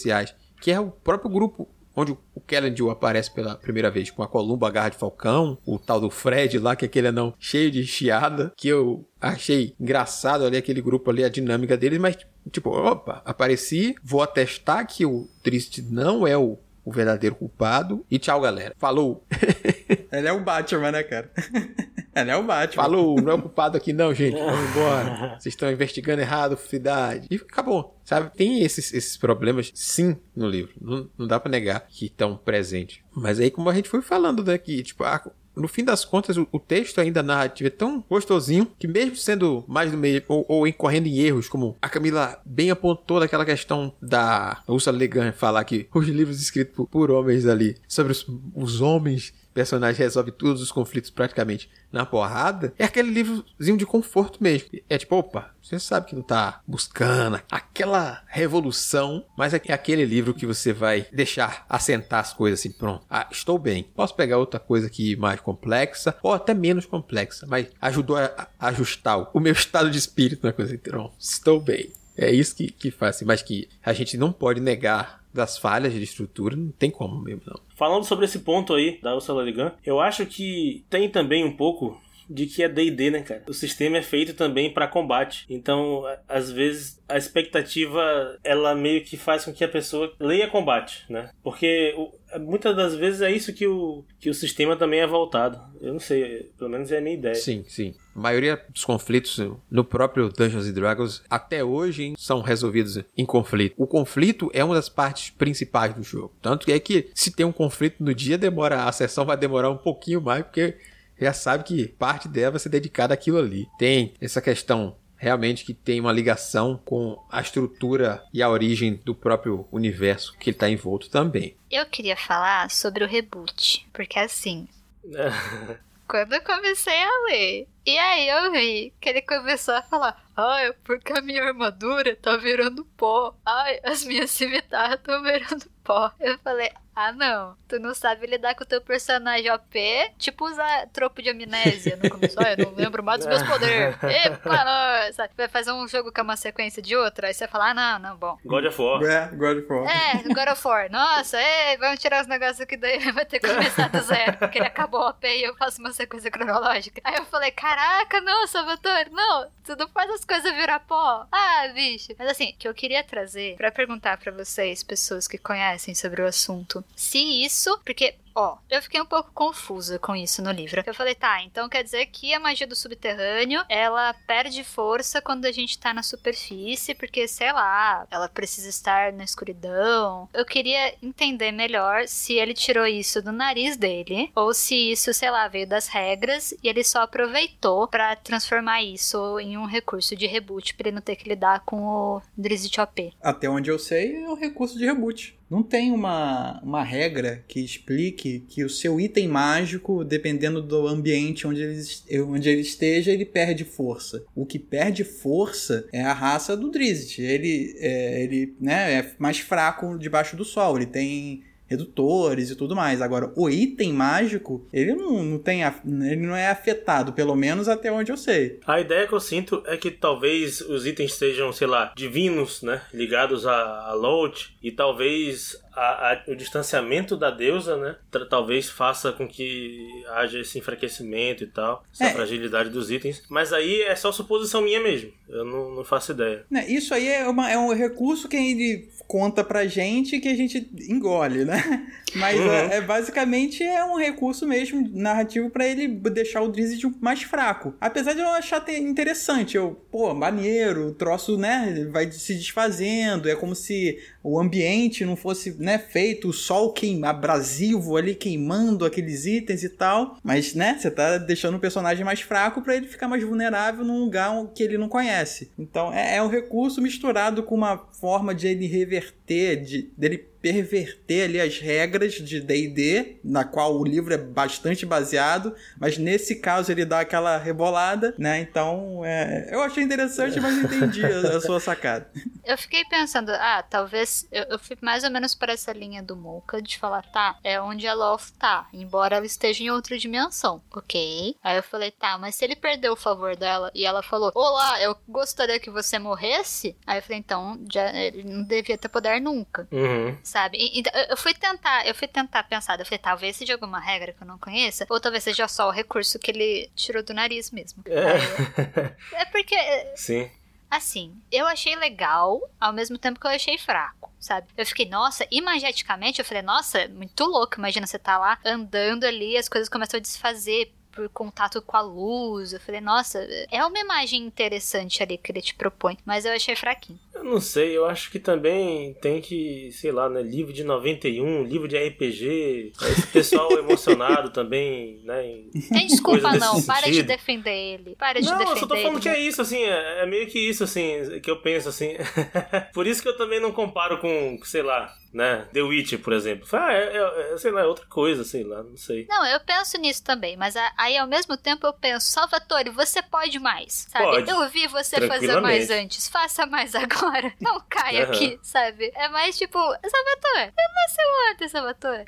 que é o próprio grupo onde o Kellen aparece pela primeira vez com a Columba, a Garra de Falcão, o tal do Fred lá, que é aquele anão cheio de chiada, que eu achei engraçado ali aquele grupo ali, a dinâmica deles, mas tipo, opa, apareci, vou atestar que o Triste não é o, o verdadeiro culpado e tchau, galera. Falou! Ele é o Batman, né, cara? Ele é o Batman. Falou, não é o culpado aqui não, gente. Vamos embora. Vocês estão investigando errado, cidade. E acabou. Sabe? Tem esses, esses problemas, sim, no livro. Não, não dá para negar que estão presentes. Mas aí, como a gente foi falando daqui, tipo, ah, no fim das contas, o, o texto ainda narrativo é tão gostosinho que mesmo sendo mais do meio ou, ou incorrendo em erros, como a Camila bem apontou daquela questão da Ursula Le Guin falar que os livros escritos por, por homens ali sobre os, os homens personagem resolve todos os conflitos praticamente na porrada, é aquele livrozinho de conforto mesmo. É tipo, opa, você sabe que não tá buscando aquela revolução, mas é aquele livro que você vai deixar assentar as coisas assim, pronto. Ah, estou bem. Posso pegar outra coisa aqui mais complexa, ou até menos complexa, mas ajudou a ajustar o meu estado de espírito na coisa. Então, estou bem. É isso que, que faz, assim, mas que a gente não pode negar das falhas de estrutura, não tem como mesmo, não. Falando sobre esse ponto aí da Ursula Le Guin, eu acho que tem também um pouco de que é D&D, né, cara? O sistema é feito também para combate. Então, às vezes a expectativa ela meio que faz com que a pessoa leia combate, né? Porque muitas das vezes é isso que o, que o sistema também é voltado. Eu não sei, pelo menos é a minha ideia. Sim, sim. A maioria dos conflitos no próprio Dungeons and Dragons até hoje são resolvidos em conflito. O conflito é uma das partes principais do jogo. Tanto que é que se tem um conflito no dia, demora a sessão vai demorar um pouquinho mais porque já sabe que parte dela vai ser dedicada àquilo ali. Tem essa questão realmente que tem uma ligação com a estrutura e a origem do próprio universo que ele está envolto também. Eu queria falar sobre o reboot, porque assim. quando eu comecei a ler, e aí eu vi que ele começou a falar: Ai, porque a minha armadura tá virando pó. Ai, as minhas cimitarras estão virando pó. Eu falei: ah, não. Tu não sabe lidar com o teu personagem OP, tipo usar tropo de amnésia no começo. Ah, eu não lembro mais dos meus poderes. Epa, sabe? Vai fazer um jogo que é uma sequência de outra, aí você fala, ah, não, não, bom. God of War. É, God of War. É, God of War. Nossa, ei, vamos tirar os negócios aqui daí, vai ter que começar do zero, porque ele acabou OP e eu faço uma sequência cronológica. Aí eu falei, caraca, não, Salvatore, não, tu não faz as coisas virar pó. Ah, bicho. Mas assim, que eu queria trazer para perguntar para vocês, pessoas que conhecem sobre o assunto, se isso, porque Ó, eu fiquei um pouco confusa com isso no livro. Eu falei, tá, então quer dizer que a magia do subterrâneo, ela perde força quando a gente tá na superfície, porque, sei lá, ela precisa estar na escuridão. Eu queria entender melhor se ele tirou isso do nariz dele, ou se isso, sei lá, veio das regras e ele só aproveitou para transformar isso em um recurso de reboot, pra ele não ter que lidar com o Drizzt OP. Até onde eu sei, é o recurso de reboot. Não tem uma, uma regra que explique que o seu item mágico, dependendo do ambiente onde ele, onde ele esteja, ele perde força. O que perde força é a raça do Drizzt. Ele, é, ele né, é mais fraco debaixo do sol. Ele tem redutores e tudo mais. Agora, o item mágico, ele não, não tem. Ele não é afetado, pelo menos até onde eu sei. A ideia que eu sinto é que talvez os itens sejam, sei lá, divinos, né? Ligados a, a Lot, e talvez a, a, o distanciamento da deusa, né? Talvez faça com que haja esse enfraquecimento e tal, essa é. fragilidade dos itens. Mas aí é só suposição minha mesmo. Eu não, não faço ideia. Né, isso aí é, uma, é um recurso que ele conta pra gente que a gente engole, né? Mas uhum. é, é, basicamente é um recurso mesmo narrativo para ele deixar o Drizzt mais fraco. Apesar de eu achar interessante, eu, pô, maneiro, o troço, né, vai se desfazendo, é como se o ambiente não fosse, né, né, feito, o sol queima, abrasivo ali queimando aqueles itens e tal, mas, né, você tá deixando o personagem mais fraco para ele ficar mais vulnerável num lugar que ele não conhece. Então é, é um recurso misturado com uma forma de ele reverter, de dele perverter ali as regras de D&D, na qual o livro é bastante baseado, mas nesse caso ele dá aquela rebolada, né? Então, é... eu achei interessante, mas entendi a, a, sua sacada. Eu fiquei pensando, ah, talvez eu, eu fui mais ou menos para essa linha do Mocha de falar, tá, é onde a Loth tá, embora ela esteja em outra dimensão, ok? Aí eu falei, tá, mas se ele perdeu o favor dela e ela falou, olá, eu gostaria que você morresse, aí eu falei, então, já, ele não devia ter poder nunca. Uhum sabe? Então, eu fui tentar, eu fui tentar pensar, eu falei, talvez seja alguma regra que eu não conheça, ou talvez seja só o recurso que ele tirou do nariz mesmo. É, é porque. Sim. Assim, eu achei legal, ao mesmo tempo que eu achei fraco, sabe? Eu fiquei, nossa, imageticamente, eu falei, nossa, muito louco. Imagina você tá lá andando ali, as coisas começam a desfazer por contato com a luz. Eu falei, nossa, é uma imagem interessante ali que ele te propõe, mas eu achei fraquinho. Eu não sei, eu acho que também tem que, sei lá, né, livro de 91, livro de RPG, esse pessoal emocionado também, né? Tem desculpa não, para de defender ele. Para de não, defender. Não, eu só tô falando ele, que é isso, assim, é, é, meio que isso, assim, que eu penso, assim. Por isso que eu também não comparo com, sei lá, né? The Witch, por exemplo. Ah, é, é, é, sei lá, é outra coisa, sei lá, não sei. Não, eu penso nisso também, mas aí ao mesmo tempo eu penso, Salvatore, você pode mais, sabe? Pode. Eu vi você fazer mais antes, faça mais agora. Não caia uhum. aqui, sabe? É mais tipo, Salvatore, eu nasceu ontem, Salvatore.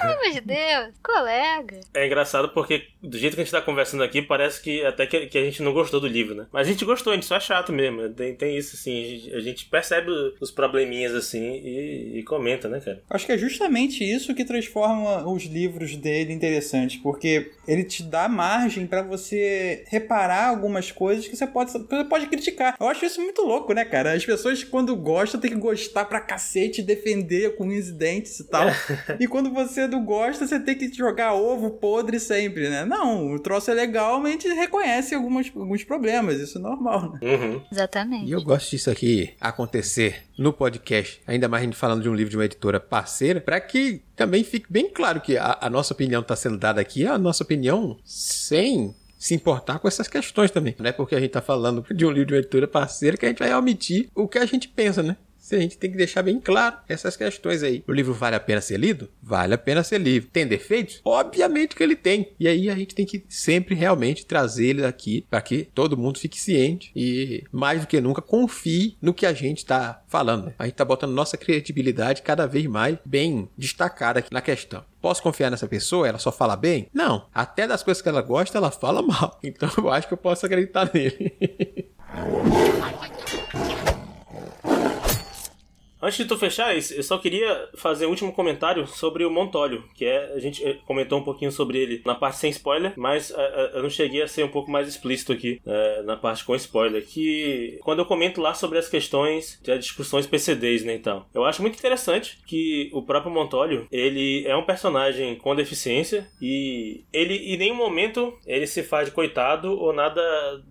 Pelo amor de Deus, colega. É engraçado porque do jeito que a gente tá conversando aqui, parece que até que, que a gente não gostou do livro, né? Mas a gente gostou, a gente só é chato mesmo. Tem, tem isso, assim, a gente, a gente percebe os probleminhas, assim, e, e comenta, né, cara? Acho que é justamente isso que transforma os livros dele interessantes, porque ele te dá margem para você reparar algumas coisas que você pode, você pode criticar. Eu acho isso muito louco, né, cara? As pessoas, quando gostam, tem que gostar pra cacete, defender com unhas e dentes e tal. e quando você não gosta, você tem que jogar ovo podre sempre, né? Não, o troço é legal, mas a gente reconhece algumas, alguns problemas, isso é normal, né? Uhum. Exatamente. E eu gosto disso aqui acontecer no podcast, ainda mais a gente falando de um livro de uma editora parceira, para que também fique bem claro que a, a nossa opinião está sendo dada aqui, a nossa opinião sem se importar com essas questões também. Não é porque a gente está falando de um livro de uma editora parceira que a gente vai omitir o que a gente pensa, né? A gente tem que deixar bem claro essas questões aí. O livro vale a pena ser lido? Vale a pena ser lido. Tem defeitos? Obviamente que ele tem. E aí a gente tem que sempre realmente trazer ele aqui para que todo mundo fique ciente e mais do que nunca confie no que a gente está falando. A gente está botando nossa credibilidade cada vez mais bem destacada aqui na questão. Posso confiar nessa pessoa? Ela só fala bem? Não. Até das coisas que ela gosta, ela fala mal. Então eu acho que eu posso acreditar nele. Antes de tu fechar, eu só queria fazer um último comentário sobre o Montólio, que é a gente eh, comentou um pouquinho sobre ele na parte sem spoiler, mas uh, eu não cheguei a ser um pouco mais explícito aqui na parte com spoiler, que quando eu comento lá sobre as questões de discussões PCDs, né, então. Eu acho muito interessante que o próprio Montólio, ele é um personagem com deficiência e ele em nenhum momento ele se faz de coitado ou nada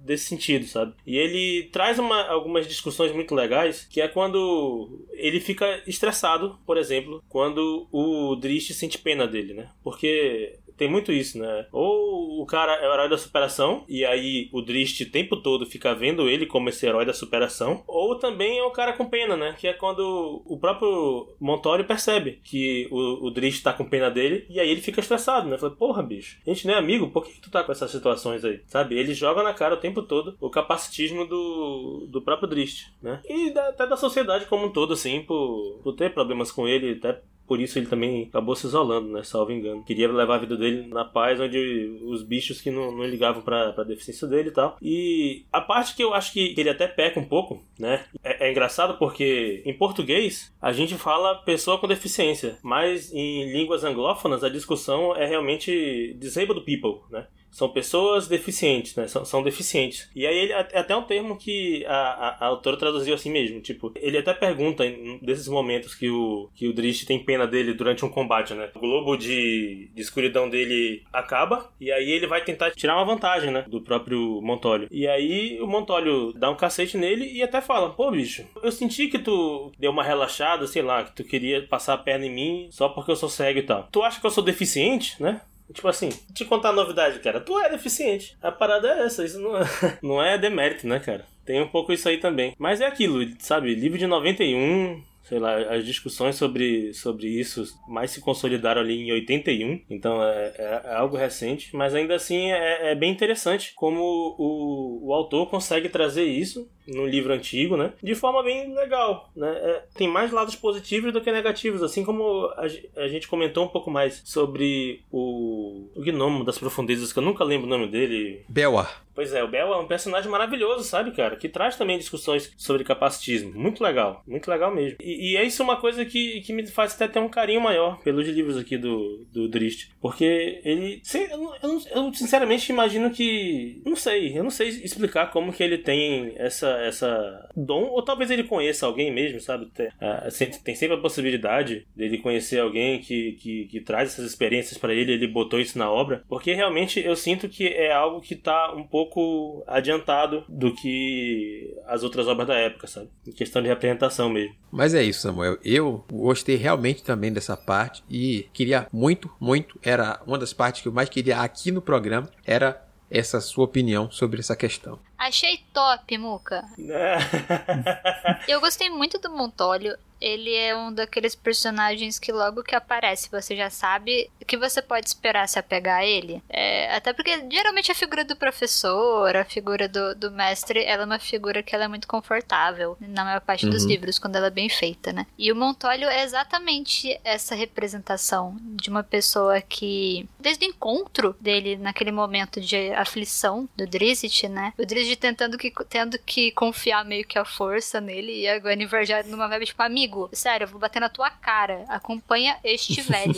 desse sentido, sabe? E ele traz uma, algumas discussões muito legais, que é quando ele fica estressado, por exemplo, quando o Drist sente pena dele, né? Porque tem muito isso, né? Ou o cara é o herói da superação, e aí o Drist o tempo todo fica vendo ele como esse herói da superação, ou também é o cara com pena, né? Que é quando o próprio Montório percebe que o, o Drist tá com pena dele, e aí ele fica estressado, né? Fala, porra, bicho, a gente não é amigo, por que, tu tá com essas situações aí? Sabe? Ele joga na cara o tempo todo o capacitismo do, do próprio Drist, né? E da, até da sociedade como um todo, assim, por, por ter problemas com ele, até por isso ele também acabou se isolando, né? Salvo engano. Queria levar a vida dele na paz, onde os bichos que não, não ligavam pra, pra deficiência dele e tal. E a parte que eu acho que ele até peca um pouco, né? É, é engraçado porque em português a gente fala pessoa com deficiência, mas em línguas anglófonas a discussão é realmente disabled people, né? São pessoas deficientes, né? São, são deficientes. E aí ele é até um termo que a, a, a, autora traduziu assim mesmo. Tipo, ele até pergunta em, desses momentos que o, que o Drift tem pena dele durante um combate, né? O globo de, de escuridão dele acaba e aí ele vai tentar tirar uma vantagem, né? Do próprio Montólio. E aí o Montólio dá um cacete nele e até fala: Pô, bicho, eu senti que tu deu uma relaxada, sei lá, que tu queria passar a perna em mim só porque eu sou cego e tal. Tu acha que eu sou deficiente, né? Tipo assim, te contar a novidade, cara. Tu é deficiente. A parada é essa. Isso não é, não é demérito, né, cara? Tem um pouco isso aí também. Mas é aquilo, sabe? Livro de 91, sei lá, as discussões sobre, sobre isso mais se consolidaram ali em 81, então é, é, é algo recente, mas ainda assim é, é bem interessante como o, o autor consegue trazer isso no livro antigo, né? De forma bem legal, né? É, tem mais lados positivos do que negativos, assim como a, a, gente comentou um pouco mais sobre o, o gnomo das profundezas, que eu nunca lembro o nome dele. Belwar. Pois é, o Bel é um personagem maravilhoso, sabe, cara? Que traz também discussões sobre capacitismo. Muito legal, muito legal mesmo. E, e é isso uma coisa que, que me faz até ter um carinho maior pelos livros aqui do, do Drist. Porque ele. Eu, eu, eu sinceramente imagino que. Não sei, eu não sei explicar como que ele tem essa, essa dom, ou talvez ele conheça alguém mesmo, sabe? Tem, uh, tem sempre a possibilidade dele conhecer alguém que, que, que traz essas experiências para ele, ele botou isso na obra. Porque realmente eu sinto que é algo que tá um pouco adiantado do que as outras obras da época, sabe? Em questão de representação mesmo. Mas é isso, Samuel. Eu gostei realmente também dessa parte e queria muito, muito, era uma das partes que eu mais queria aqui no programa, era essa sua opinião sobre essa questão. Achei top, Muca. eu gostei muito do Montólio ele é um daqueles personagens que logo que aparece você já sabe que você pode esperar se apegar a ele. É, até porque geralmente a figura do professor, a figura do, do mestre, ela é uma figura que ela é muito confortável na maior parte uhum. dos livros, quando ela é bem feita, né? E o Montolio é exatamente essa representação de uma pessoa que, desde o encontro dele naquele momento de aflição do Drizzt, né? O Drizzt tentando que, tendo que confiar meio que a força nele e a Guinevere já numa vibe tipo, amigo, sério, eu vou bater na tua cara. Acompanha este velho.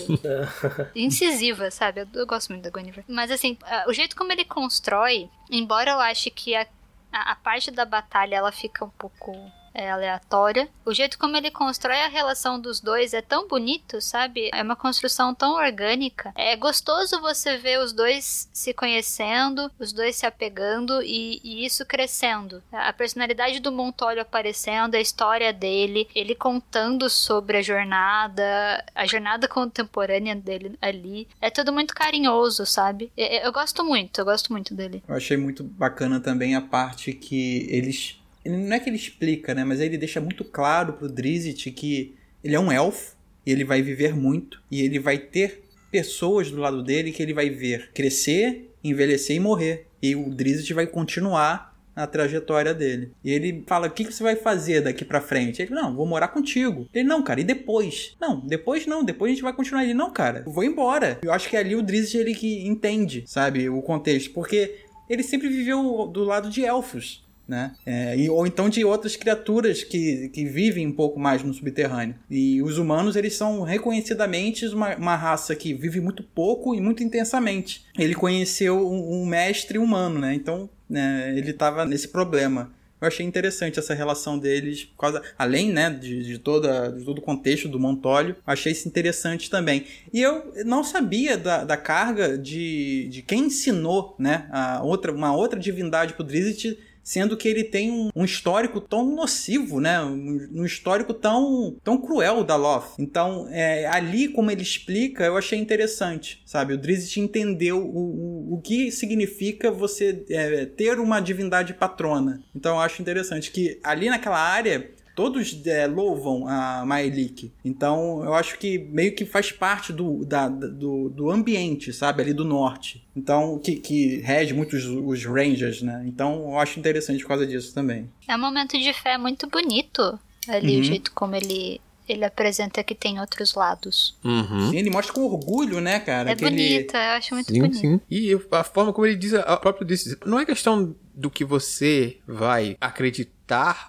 Incisiva, sabe? Eu, eu, gosto muito da Guinevere. Mas assim, o jeito como ele constrói, embora eu ache que a, a, a parte da batalha ela fica um pouco é aleatória. O jeito como ele constrói a relação dos dois é tão bonito, sabe? É uma construção tão orgânica. É gostoso você ver os dois se conhecendo, os dois se apegando e, e isso crescendo. A personalidade do Montolio aparecendo, a história dele, ele contando sobre a jornada, a jornada contemporânea dele ali. É tudo muito carinhoso, sabe? Eu, eu gosto muito, eu gosto muito dele. Eu achei muito bacana também a parte que eles não é que ele explica, né? Mas ele deixa muito claro pro Drizzt que ele é um elfo e ele vai viver muito e ele vai ter pessoas do lado dele que ele vai ver crescer, envelhecer e morrer. E o Drizzt vai continuar a trajetória dele. E ele fala: "O que, você vai fazer daqui para frente?" Ele: "Não, vou morar contigo." Ele: "Não, cara, e depois?" "Não, depois não, depois a gente vai continuar." Ele: "Não, cara, vou embora." Eu acho que ali o Drizzt ele que entende, sabe, o contexto, porque ele sempre viveu do lado de elfos né? É, e, ou então de outras criaturas que, que vivem um pouco mais no subterrâneo. E os humanos, eles são reconhecidamente uma, uma raça que vive muito pouco e muito intensamente. Ele conheceu um, um mestre humano, né? Então, né, ele estava nesse problema. Eu achei interessante essa relação deles, por causa, além né, de, de, toda, de todo o contexto do Montólio, achei isso interessante também. E eu não sabia da, da carga de, de quem ensinou né, a outra, uma outra divindade para o Drizzt sendo que ele tem um, um histórico tão nocivo, né? Um, um, histórico tão, tão cruel da Loth. Então, é, ali, como ele explica, eu achei interessante, sabe? O Drizzt entendeu o, o, o que significa você é, ter uma divindade patrona. Então, eu acho interessante que ali naquela área todos é, louvam a Maelik. Então, eu acho que meio que faz parte do, da, do, do ambiente, sabe? Ali do norte. Então, que, que rege muitos os Rangers, né? Então, eu acho interessante por causa disso também. É um momento de fé muito bonito. Ali, uhum. o jeito como ele ele apresenta que tem outros lados. Uhum. Sim, ele mostra com orgulho, né, cara? É bonita, ele... eu acho muito sim, bonito. Sim. E a forma como ele diz, a própria diz, não é questão do que você vai acreditar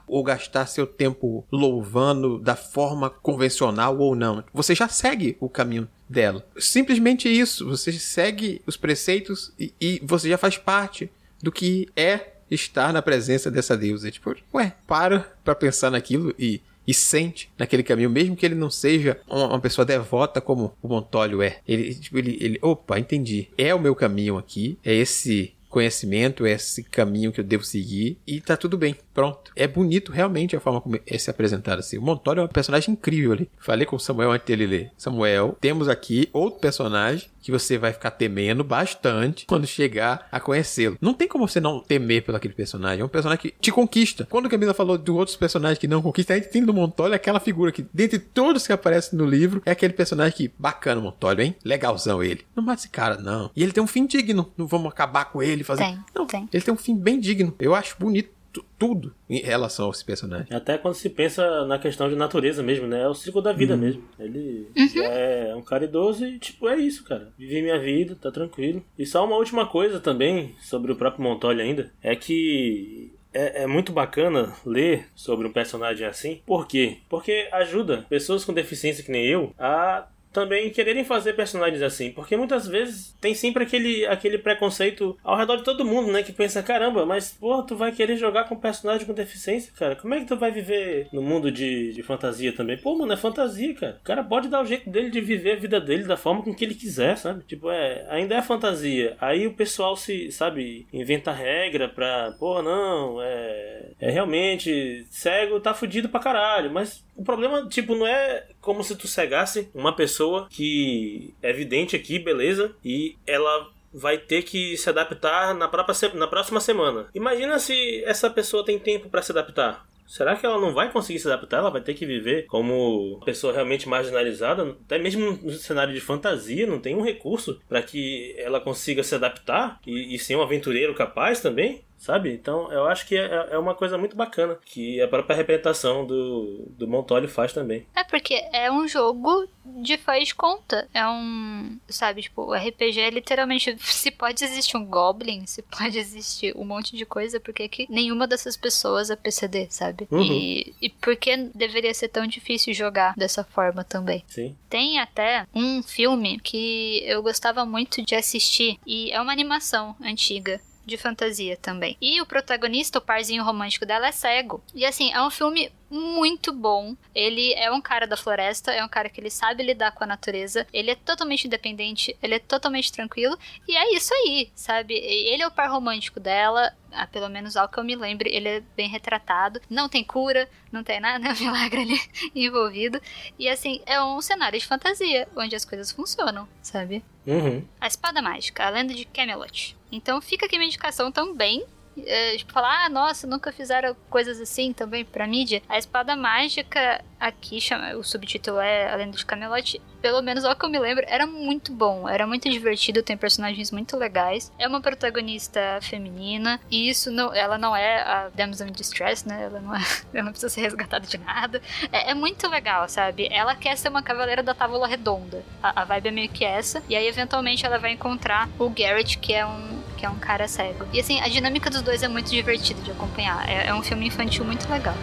ou gastar seu tempo louvando da forma convencional ou não. Você já segue o caminho dela. Simplesmente isso. Você segue os preceitos e, e você já faz parte do que é estar na presença dessa deusa. Tipo, ué, para pra pensar naquilo e e sente naquele caminho, mesmo que ele não seja uma, pessoa devota como o Montólio é. Ele, tipo, ele, ele, opa, entendi. É o meu caminho aqui, é esse conhecimento, é esse caminho que eu devo seguir e tá tudo bem, pronto. É bonito realmente a forma como é se apresentar assim. O Montório é um personagem incrível ali. Falei com o Samuel antes dele ler. Samuel, temos aqui outro personagem que você vai ficar temendo bastante quando chegar a conhecê-lo. Não tem como você não temer pelo aquele personagem. É um personagem que te conquista. Quando a Camila falou de outros personagens que não conquistam, a gente tem no Montório aquela figura que, dentre todos que aparecem no livro, é aquele personagem que, bacana Montório, hein? Legalzão ele. Não mata esse cara, não. E ele tem um fim digno. Não vamos acabar com ele, fazer. Tem, não, tem. ele tem um fim bem digno. Eu acho bonito tudo em relação a esse personagem. Até quando se pensa na questão de natureza mesmo, né? É o ciclo da vida uhum. mesmo. Ele uhum. é um cara idoso e, tipo, é isso, cara. Vivi minha vida, tá tranquilo. E só uma última coisa também sobre o próprio Montoya ainda, é que é, é, muito bacana ler sobre um personagem assim. Por quê? Porque ajuda pessoas com deficiência que nem eu a também quererem fazer personagens assim, porque muitas vezes tem sempre aquele, aquele preconceito ao redor de todo mundo, né, que pensa, caramba, mas porra, tu vai querer jogar com personagem com deficiência, cara, como é que tu vai viver no mundo de, de fantasia também? Pô, mano, é fantasia, cara. O cara pode dar o jeito dele de viver a vida dele da forma com que ele quiser, sabe? Tipo, é, ainda é fantasia. Aí o pessoal se, sabe, inventa regra pra, porra, não, é, é realmente cego, tá fudido pra caralho, mas o problema, tipo, não é como se tu cegasse uma pessoa que é vidente aqui, beleza, e ela vai ter que se adaptar na, própria, na próxima semana. Imagina se essa pessoa tem tempo para se adaptar. Será que ela não vai conseguir se adaptar? Ela vai ter que viver como pessoa realmente marginalizada? Até mesmo no cenário de fantasia, não tem um recurso para que ela consiga se adaptar e, e ser um aventureiro capaz também? Sabe? Então eu acho que é, é uma coisa muito bacana que a própria representação do, do Montoli faz também. É porque é um jogo de faz conta. É um. Sabe, tipo, o RPG é literalmente. Se pode existir um Goblin, se pode existir um monte de coisa, porque que nenhuma dessas pessoas é PCD, sabe? Uhum. E, e por que deveria ser tão difícil jogar dessa forma também? Sim. Tem até um filme que eu gostava muito de assistir, e é uma animação antiga de fantasia também. E o protagonista, o parzinho romântico dela, é cego. E assim, é um filme muito bom. Ele é um cara da floresta, é um cara que ele sabe lidar com a natureza, ele é totalmente independente, ele é totalmente tranquilo, e é isso aí, sabe? Ele é o par romântico dela, pelo menos ao que eu me lembre, ele é bem retratado. Não tem cura, não tem nada, né, milagre ali envolvido. E assim, é um cenário de fantasia, onde as coisas funcionam, sabe? Uhum. A Espada Mágica, a lenda de Camelot. Então fica aqui minha indicação também é, tipo, falar, ah, nossa, nunca fizeram coisas assim também pra mídia. A espada mágica, aqui, chama, o subtítulo é A Lenda de Camelot, pelo menos ao que eu me lembro, era muito bom, era muito divertido, tem personagens muito legais. É uma protagonista feminina, e isso não, ela não é a Damsel in Distress, né? Ela não, é, ela não precisa ser resgatada de nada. É, é, muito legal, sabe? Ela quer ser uma cavaleira da Távola Redonda. A, a vibe é meio que essa, e aí eventualmente ela vai encontrar o Garrett, que é um que é um cara cego. E assim, a dinâmica dos dois é muito divertida de acompanhar. É, é um filme infantil muito legal.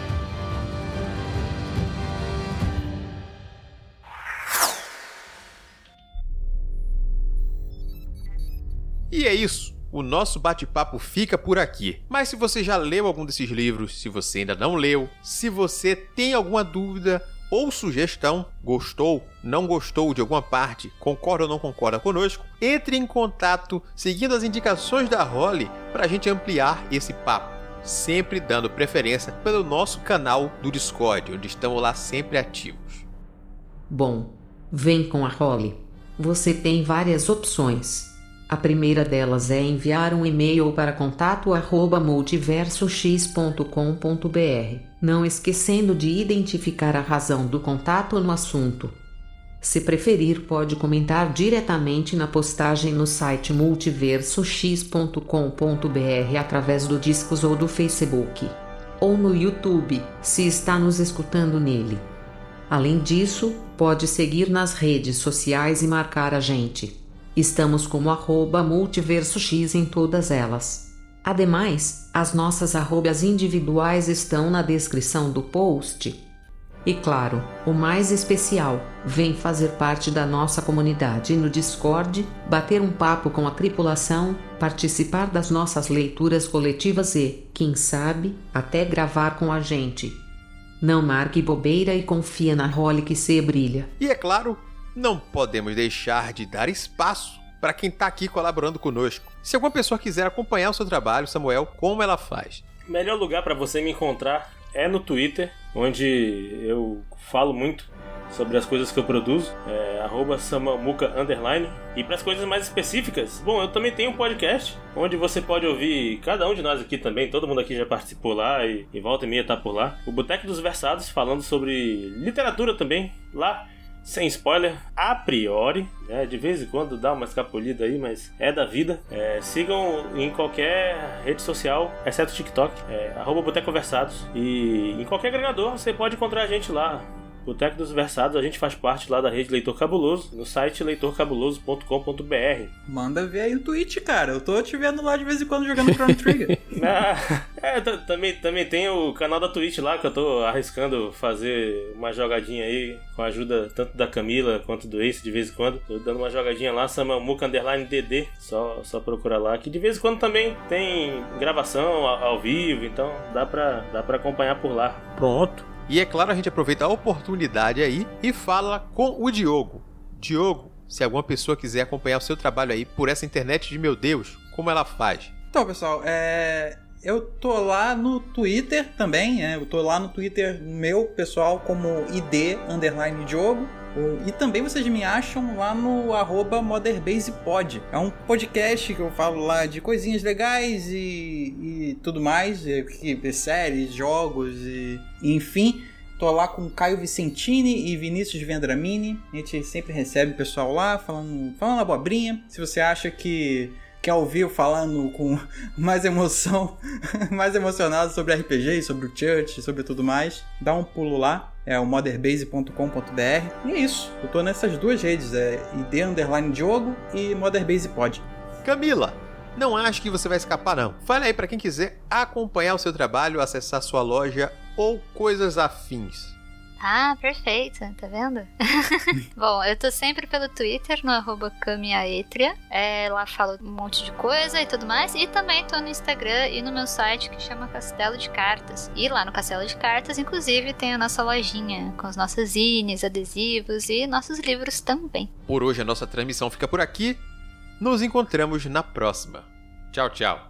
E é isso. O nosso bate-papo fica por aqui. Mas se você já leu algum desses livros, se você ainda não leu, se você tem alguma dúvida ou sugestão, gostou, não gostou de alguma parte, concorda ou não concorda conosco, entre em contato seguindo as indicações da Holly para a gente ampliar esse papo. Sempre dando preferência pelo nosso canal do Discord, onde estamos lá sempre ativos. Bom, vem com a Holly. Você tem várias opções. A primeira delas é enviar um e-mail para contato@multiversox.com.br, não esquecendo de identificar a razão do contato no assunto. Se preferir, pode comentar diretamente na postagem no site multiversox.com.br através do Discos ou do Facebook, ou no YouTube, se está nos escutando nele. Além disso, pode seguir nas redes sociais e marcar a gente. Estamos como arroba multiverso X em todas elas. Ademais, as nossas arrobas individuais estão na descrição do post. E claro, o mais especial, vem fazer parte da nossa comunidade no Discord, bater um papo com a tripulação, participar das nossas leituras coletivas e, quem sabe, até gravar com a gente. Não marque bobeira e confia na role que se brilha. E é claro, não podemos deixar de dar espaço para quem está aqui colaborando conosco. Se alguma pessoa quiser acompanhar o seu trabalho, Samuel, como ela faz? Melhor lugar para você me encontrar é no Twitter, onde eu falo muito sobre as coisas que eu produzo, é, samamuca underline. E para as coisas mais específicas, bom, eu também tenho um podcast onde você pode ouvir cada um de nós aqui também, todo mundo aqui já participou lá e, e volta e meia tá por lá. O Boteco dos Versados, falando sobre literatura também, lá sem spoiler, a priori, né? de vez em quando dá uma escapulida aí, mas é da vida. É, sigam em qualquer rede social, exceto TikTok, é, arroba Boteco. E em qualquer agregador você pode encontrar a gente lá. Boteco dos Versados, a gente faz parte lá da rede Leitor Cabuloso, no site leitorcabuloso.com.br. Manda ver aí o Twitch, cara. Eu tô te vendo lá de vez em quando jogando Chrono Trigger. ah, é, também, também tem o canal da Twitch lá que eu tô arriscando fazer uma jogadinha aí com a ajuda tanto da Camila quanto do Ace de vez em quando. Tô dando uma jogadinha lá, Samamuca Underline DD, só, só procurar lá. Que de vez em quando também tem gravação ao, ao vivo, então dá pra, dá pra acompanhar por lá. Pronto. E é claro, a gente aproveita a oportunidade aí e fala com o Diogo. Diogo, se alguma pessoa quiser acompanhar o seu trabalho aí por essa internet de meu Deus, como ela faz? Então, pessoal, é... eu tô lá no Twitter também, né? Eu tô lá no Twitter meu, pessoal, como ID Diogo. E também vocês me acham lá no arroba MotherBasePod. É um podcast que eu falo lá de coisinhas legais e, e tudo mais, e, séries, jogos e enfim. Tô lá com Caio Vicentini e Vinícius Vendramini. A gente sempre recebe o pessoal lá falando, falando abobrinha. Se você acha que quer ouvir eu falando com mais emoção, mais emocionado sobre RPG, sobre o Church, sobre tudo mais, dá um pulo lá é o motherbase.com.br. E é isso. Eu tô nessas duas redes, é ID Underline Diogo e Motherbase Pod. Camila, não acho que você vai escapar não. Fale aí para quem quiser acompanhar o seu trabalho, acessar sua loja ou coisas afins. Ah, perfeito, tá vendo? Bom, eu tô sempre pelo Twitter, no arroba Camiaetria. É, lá falo um monte de coisa e tudo mais. E também tô no Instagram e no meu site que chama Castelo de Cartas. E lá no Castelo de Cartas, inclusive, tem a nossa lojinha com os nossos zines, adesivos e nossos livros também. Por hoje a nossa transmissão fica por aqui. Nos encontramos na próxima. Tchau, tchau.